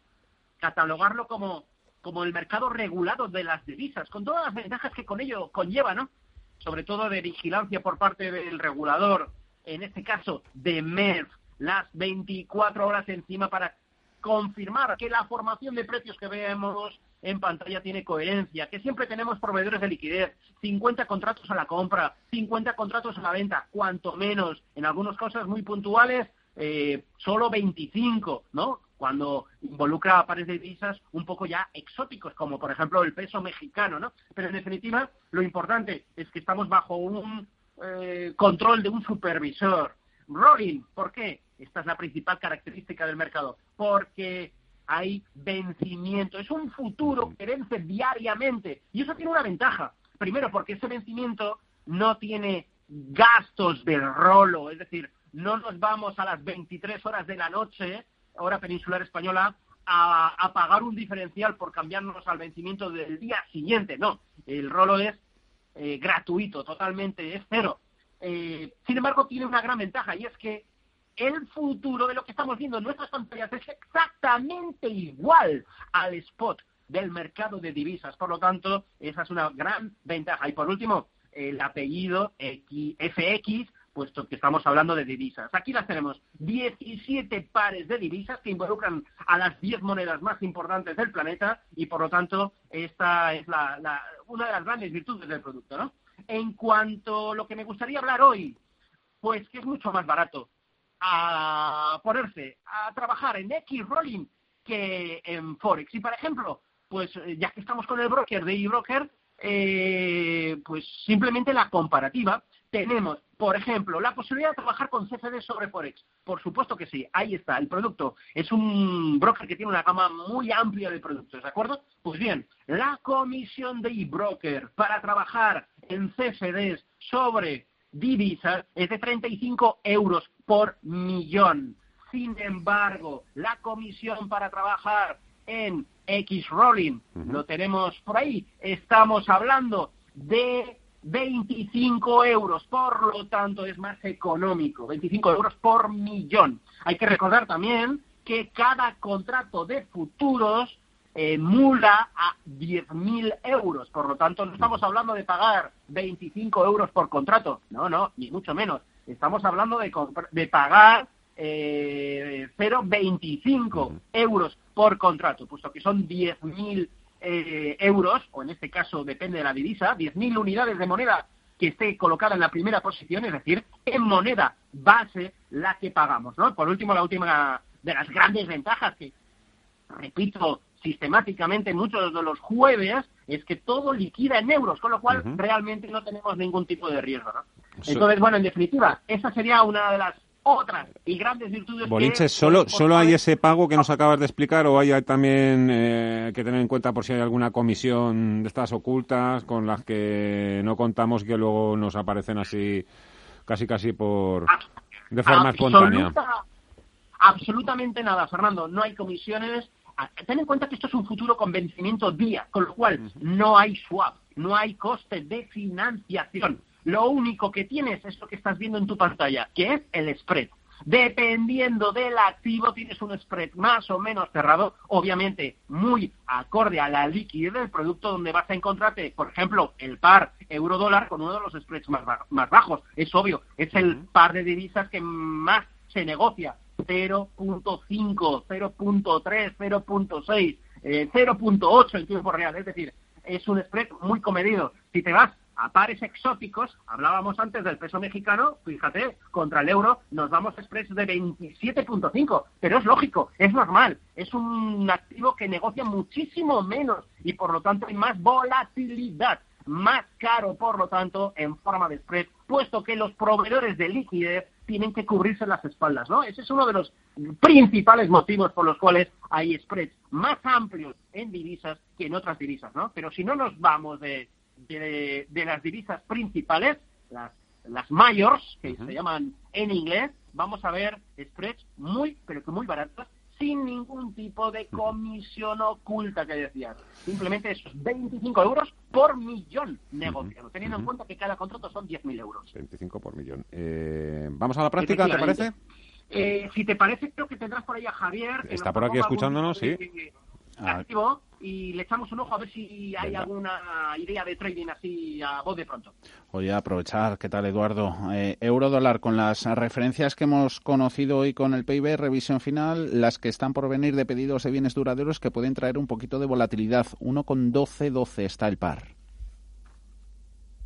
catalogarlo como como el mercado regulado de las divisas, con todas las ventajas que con ello conlleva, ¿no? Sobre todo de vigilancia por parte del regulador, en este caso de MERF, las 24 horas encima para confirmar que la formación de precios que vemos en pantalla tiene coherencia, que siempre tenemos proveedores de liquidez, 50 contratos a la compra, 50 contratos a la venta, cuanto menos, en algunas cosas muy puntuales, eh, solo 25, ¿no? Cuando involucra a pares de divisas un poco ya exóticos, como por ejemplo el peso mexicano, ¿no? Pero en definitiva, lo importante es que estamos bajo un eh, control de un supervisor. rolling. ¿Por qué? Esta es la principal característica del mercado. Porque hay vencimiento. Es un futuro que vence diariamente. Y eso tiene una ventaja. Primero, porque ese vencimiento no tiene gastos del rolo. Es decir, no nos vamos a las 23 horas de la noche, hora peninsular española, a, pagar un diferencial por cambiarnos al vencimiento del día siguiente. No, el rolo es eh, gratuito, totalmente, es cero. Eh, sin embargo, tiene una gran ventaja y es que el futuro de lo que estamos viendo en nuestras pantallas es exactamente igual al spot del mercado de divisas. Por lo tanto, esa es una gran ventaja. Y por último, el apellido FX, puesto que estamos hablando de divisas. Aquí las tenemos 17 pares de divisas que involucran a las 10 monedas más importantes del planeta y por lo tanto esta es una de las grandes virtudes del producto. ¿no? En cuanto a lo que me gustaría hablar hoy, pues que es mucho más barato a ponerse a trabajar en X Rolling que en Forex. Y por ejemplo, pues ya que estamos con el broker de eBroker, eh, pues simplemente la comparativa. Tenemos, por ejemplo, la posibilidad de trabajar con CFD sobre Forex. Por supuesto que sí, ahí está, el producto. Es un broker que tiene una gama muy amplia de productos, ¿de acuerdo? Pues bien, la comisión de eBroker para trabajar en CFDs sobre divisas es de 35 euros por millón. Sin embargo, la comisión para trabajar en X Rolling, lo tenemos por ahí, estamos hablando de 25 euros, por lo tanto es más económico, 25 euros por millón. Hay que recordar también que cada contrato de futuros mula a 10.000 euros, por lo tanto no estamos hablando de pagar 25 euros por contrato, no, no, ni mucho menos. Estamos hablando de, de pagar eh, 0,25 euros por contrato, puesto que son 10.000 eh, euros, o en este caso depende de la divisa, 10.000 unidades de moneda que esté colocada en la primera posición, es decir, en moneda base la que pagamos. ¿no? Por último, la última de las grandes ventajas que, repito, sistemáticamente muchos de los jueves es que todo liquida en euros, con lo cual realmente no tenemos ningún tipo de riesgo. ¿no? Entonces, bueno, en definitiva, esa sería una de las otras y grandes virtudes. Bolinches, ¿solo, ¿solo hay ese pago que nos acabas de explicar o hay también eh, que tener en cuenta por si hay alguna comisión de estas ocultas con las que no contamos que luego nos aparecen así, casi casi por. de forma espontánea? Absolutamente nada, Fernando. No hay comisiones. Ah, ten en cuenta que esto es un futuro con vencimiento día, con lo cual no hay swap, no hay coste de financiación. Lo único que tienes es lo que estás viendo en tu pantalla, que es el spread. Dependiendo del activo, tienes un spread más o menos cerrado, obviamente muy acorde a la liquidez del producto, donde vas a encontrarte, por ejemplo, el par euro-dólar con uno de los spreads más, más bajos. Es obvio, es el par de divisas que más se negocia. 0.5, 0.3, 0.6, 0.8 en tiempo real. Es decir, es un spread muy comedido. Si te vas a pares exóticos, hablábamos antes del peso mexicano, fíjate, contra el euro nos vamos a spreads de 27.5, pero es lógico, es normal, es un activo que negocia muchísimo menos y por lo tanto hay más volatilidad, más caro por lo tanto en forma de spread, puesto que los proveedores de liquidez tienen que cubrirse las espaldas, ¿no? Ese es uno de los principales motivos por los cuales hay spreads más amplios en divisas que en otras divisas, ¿no? Pero si no nos vamos de de, las divisas principales, las, las mayors, que se llaman en inglés, vamos a ver spreads muy, pero que muy baratos, sin ningún tipo de comisión oculta que decías. Simplemente esos 25 euros por millón negociado, teniendo en cuenta que cada contrato son 10.000 euros. 25 por millón. Eh, ¿Vamos a la práctica, te parece? Eh, si te parece, creo que tendrás por ahí a Javier. Está por aquí escuchándonos, sí. Ah. y le echamos un ojo a ver si hay alguna idea de trading así a voz de pronto. Voy a aprovechar, ¿qué tal Eduardo? Eh, euro dólar con las referencias que hemos conocido hoy con el PIB, revisión final, las que están por venir de pedidos de bienes duraderos que pueden traer un poquito de volatilidad. 1,1212 está el par.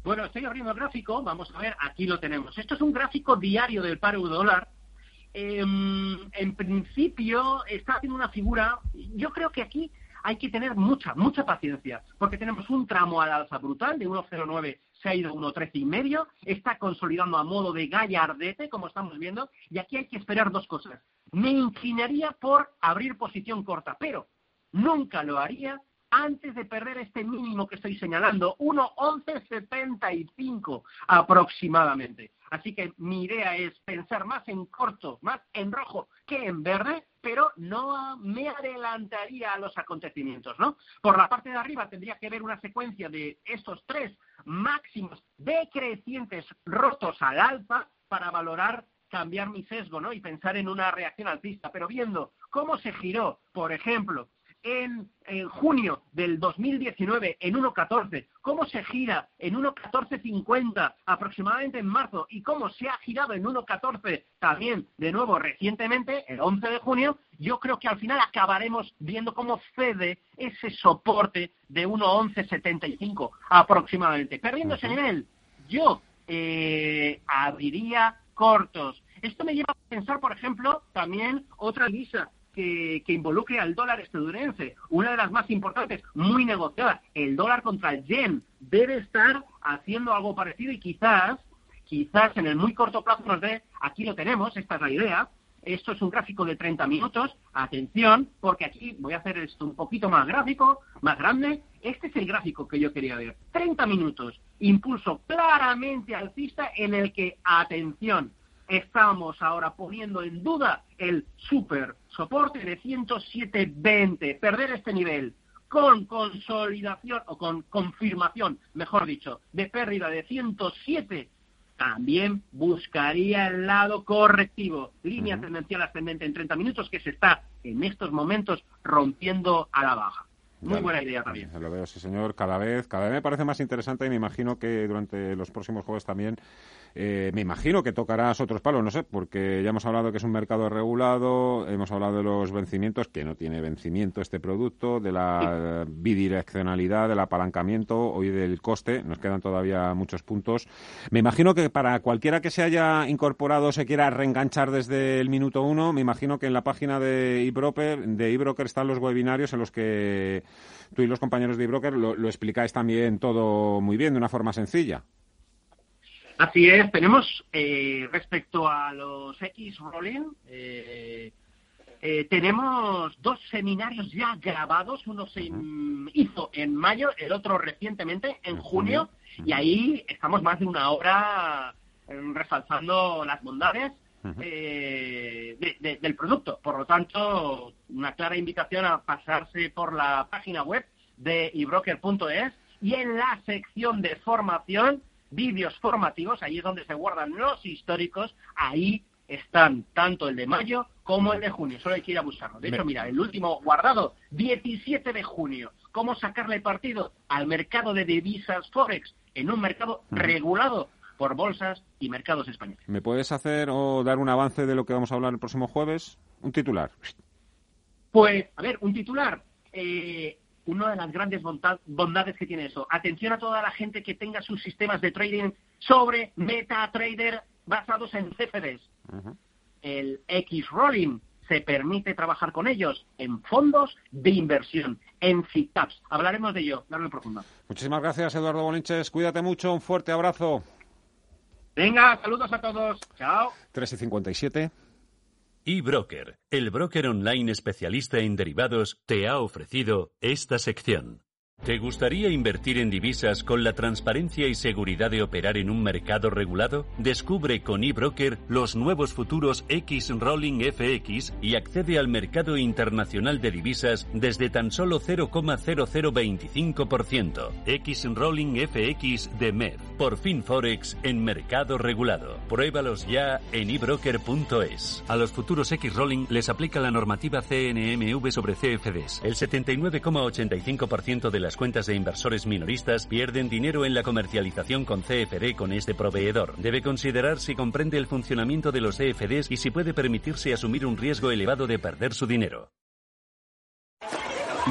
Bueno, estoy abriendo el gráfico, vamos a ver, aquí lo tenemos. Esto es un gráfico diario del par euro dólar Em, en principio está haciendo una figura, yo creo que aquí hay que tener mucha, mucha paciencia, porque tenemos un tramo al alza brutal de 1,09 se ha ido a 1,13 y medio, está consolidando a modo de gallardete, como estamos viendo, y aquí hay que esperar dos cosas. Me inclinaría por abrir posición corta, pero nunca lo haría antes de perder este mínimo que estoy señalando, 1.1175 aproximadamente. Así que mi idea es pensar más en corto, más en rojo que en verde, pero no me adelantaría a los acontecimientos, ¿no? Por la parte de arriba tendría que ver una secuencia de estos tres máximos decrecientes rotos al alfa para valorar cambiar mi sesgo, ¿no? Y pensar en una reacción alcista, pero viendo cómo se giró, por ejemplo, en, junio del 2019 en 1.14, cómo se gira en 1.1450 aproximadamente en marzo y cómo se ha girado en 1.14 también de nuevo recientemente, el 11 de junio, yo creo que al final acabaremos viendo cómo cede ese soporte de 1.1175 aproximadamente. Perdiendo ese nivel, yo eh, abriría cortos. Esto me lleva a pensar, por ejemplo, también otra divisa que, involucre al dólar estadounidense, una de las más importantes, muy negociada, el dólar contra el yen, debe estar haciendo algo parecido y quizás, quizás en el muy corto plazo nos dé, aquí lo tenemos, esta es la idea, esto es un gráfico de 30 minutos, atención, porque aquí voy a hacer esto un poquito más gráfico, más grande, este es el gráfico que yo quería ver, 30 minutos, impulso claramente alcista en el que, atención, estamos ahora poniendo en duda el super soporte de 107.20. Perder este nivel con consolidación o con confirmación, mejor dicho, de pérdida de 107, también buscaría el lado correctivo. Línea tendencial ascendente en 30 minutos que se está en estos momentos rompiendo a la baja. Muy buena idea también. Lo veo, sí, señor. Cada vez, cada vez me parece más interesante y me imagino que durante los próximos jueves también eh, me imagino que tocarás otros palos, no sé, porque ya hemos hablado que es un mercado regulado, hemos hablado de los vencimientos, que no tiene vencimiento este producto, de la bidireccionalidad, del apalancamiento, hoy del coste, nos quedan todavía muchos puntos. Me imagino que para cualquiera que se haya incorporado o se quiera reenganchar desde el minuto uno, me imagino que en la página de eBroker, de eBroker están los webinarios en los que tú y los compañeros de eBroker lo, lo explicáis también todo muy bien, de una forma sencilla. Así es, tenemos eh, respecto a los X Rolling, eh, eh, tenemos dos seminarios ya grabados, uno se hizo en mayo, el otro recientemente, en junio, y ahí estamos más de una hora resaltando las bondades del producto. Por lo tanto, una clara invitación a pasarse por la página web de ebroker.es y en la sección de formación vídeos formativos, ahí es donde se guardan los históricos, ahí están tanto el de mayo como el de junio, solo hay que ir a buscarlo. De hecho, mira, el último guardado, 17 de junio, cómo sacarle partido al mercado de divisas Forex en un mercado regulado por bolsas y mercados españoles. ¿Me puedes hacer o dar un avance de lo que vamos a hablar el próximo jueves? Un titular. Pues, a ver, un titular. Eh, una de las grandes bondades que tiene eso. Atención a toda la gente que tenga sus sistemas de trading sobre MetaTrader basados en CFDs. El X-Rolling se permite trabajar con ellos en fondos de inversión, en FITAPs. Hablaremos de ello, darle profunda. Muchísimas gracias, Eduardo Bolinches. Cuídate mucho, un fuerte abrazo. Venga, saludos a todos. Chao. 3 y 57 eBroker, el broker online especialista en derivados, te ha ofrecido esta sección. ¿Te gustaría invertir en divisas con la transparencia y seguridad de operar en un mercado regulado? Descubre con eBroker los nuevos futuros X Rolling FX y accede al mercado internacional de divisas desde tan solo 0,0025%. X Rolling FX de MED. Por fin Forex en mercado regulado. Pruébalos ya en ebroker.es. A los futuros X Rolling les aplica la normativa CNMV sobre CFDs. El 79,85% de las cuentas de inversores minoristas pierden dinero en la comercialización con CFD con este proveedor. Debe considerar si comprende el funcionamiento de los CFDs y si puede permitirse asumir un riesgo elevado de perder su dinero.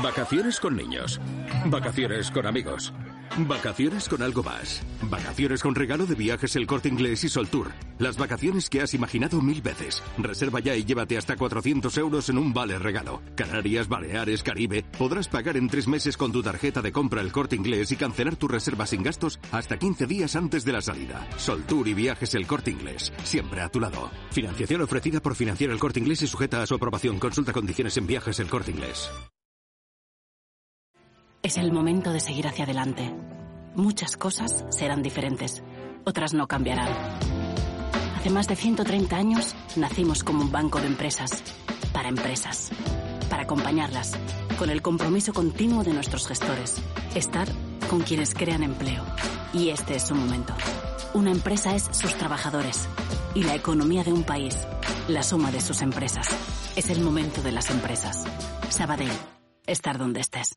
Vacaciones con niños. Vacaciones con amigos. Vacaciones con algo más. Vacaciones con regalo de viajes El Corte Inglés y Soltour. Las vacaciones que has imaginado mil veces. Reserva ya y llévate hasta 400 euros en un vale regalo. Canarias, Baleares, Caribe. Podrás pagar en tres meses con tu tarjeta de compra El Corte Inglés y cancelar tu reserva sin gastos hasta 15 días antes de la salida. Soltour y viajes El Corte Inglés. Siempre a tu lado. Financiación ofrecida por Financiero El Corte Inglés y sujeta a su aprobación. Consulta condiciones en viajes El Corte Inglés. Es el momento de seguir hacia adelante. Muchas cosas serán diferentes, otras no cambiarán. Hace más de 130 años nacimos como un banco de empresas, para empresas, para acompañarlas, con el compromiso continuo de nuestros gestores, estar con quienes crean empleo. Y este es su momento. Una empresa es sus trabajadores y la economía de un país, la suma de sus empresas. Es el momento de las empresas. Sabadell, estar donde estés.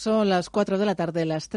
Son las 4 de la tarde, las 3.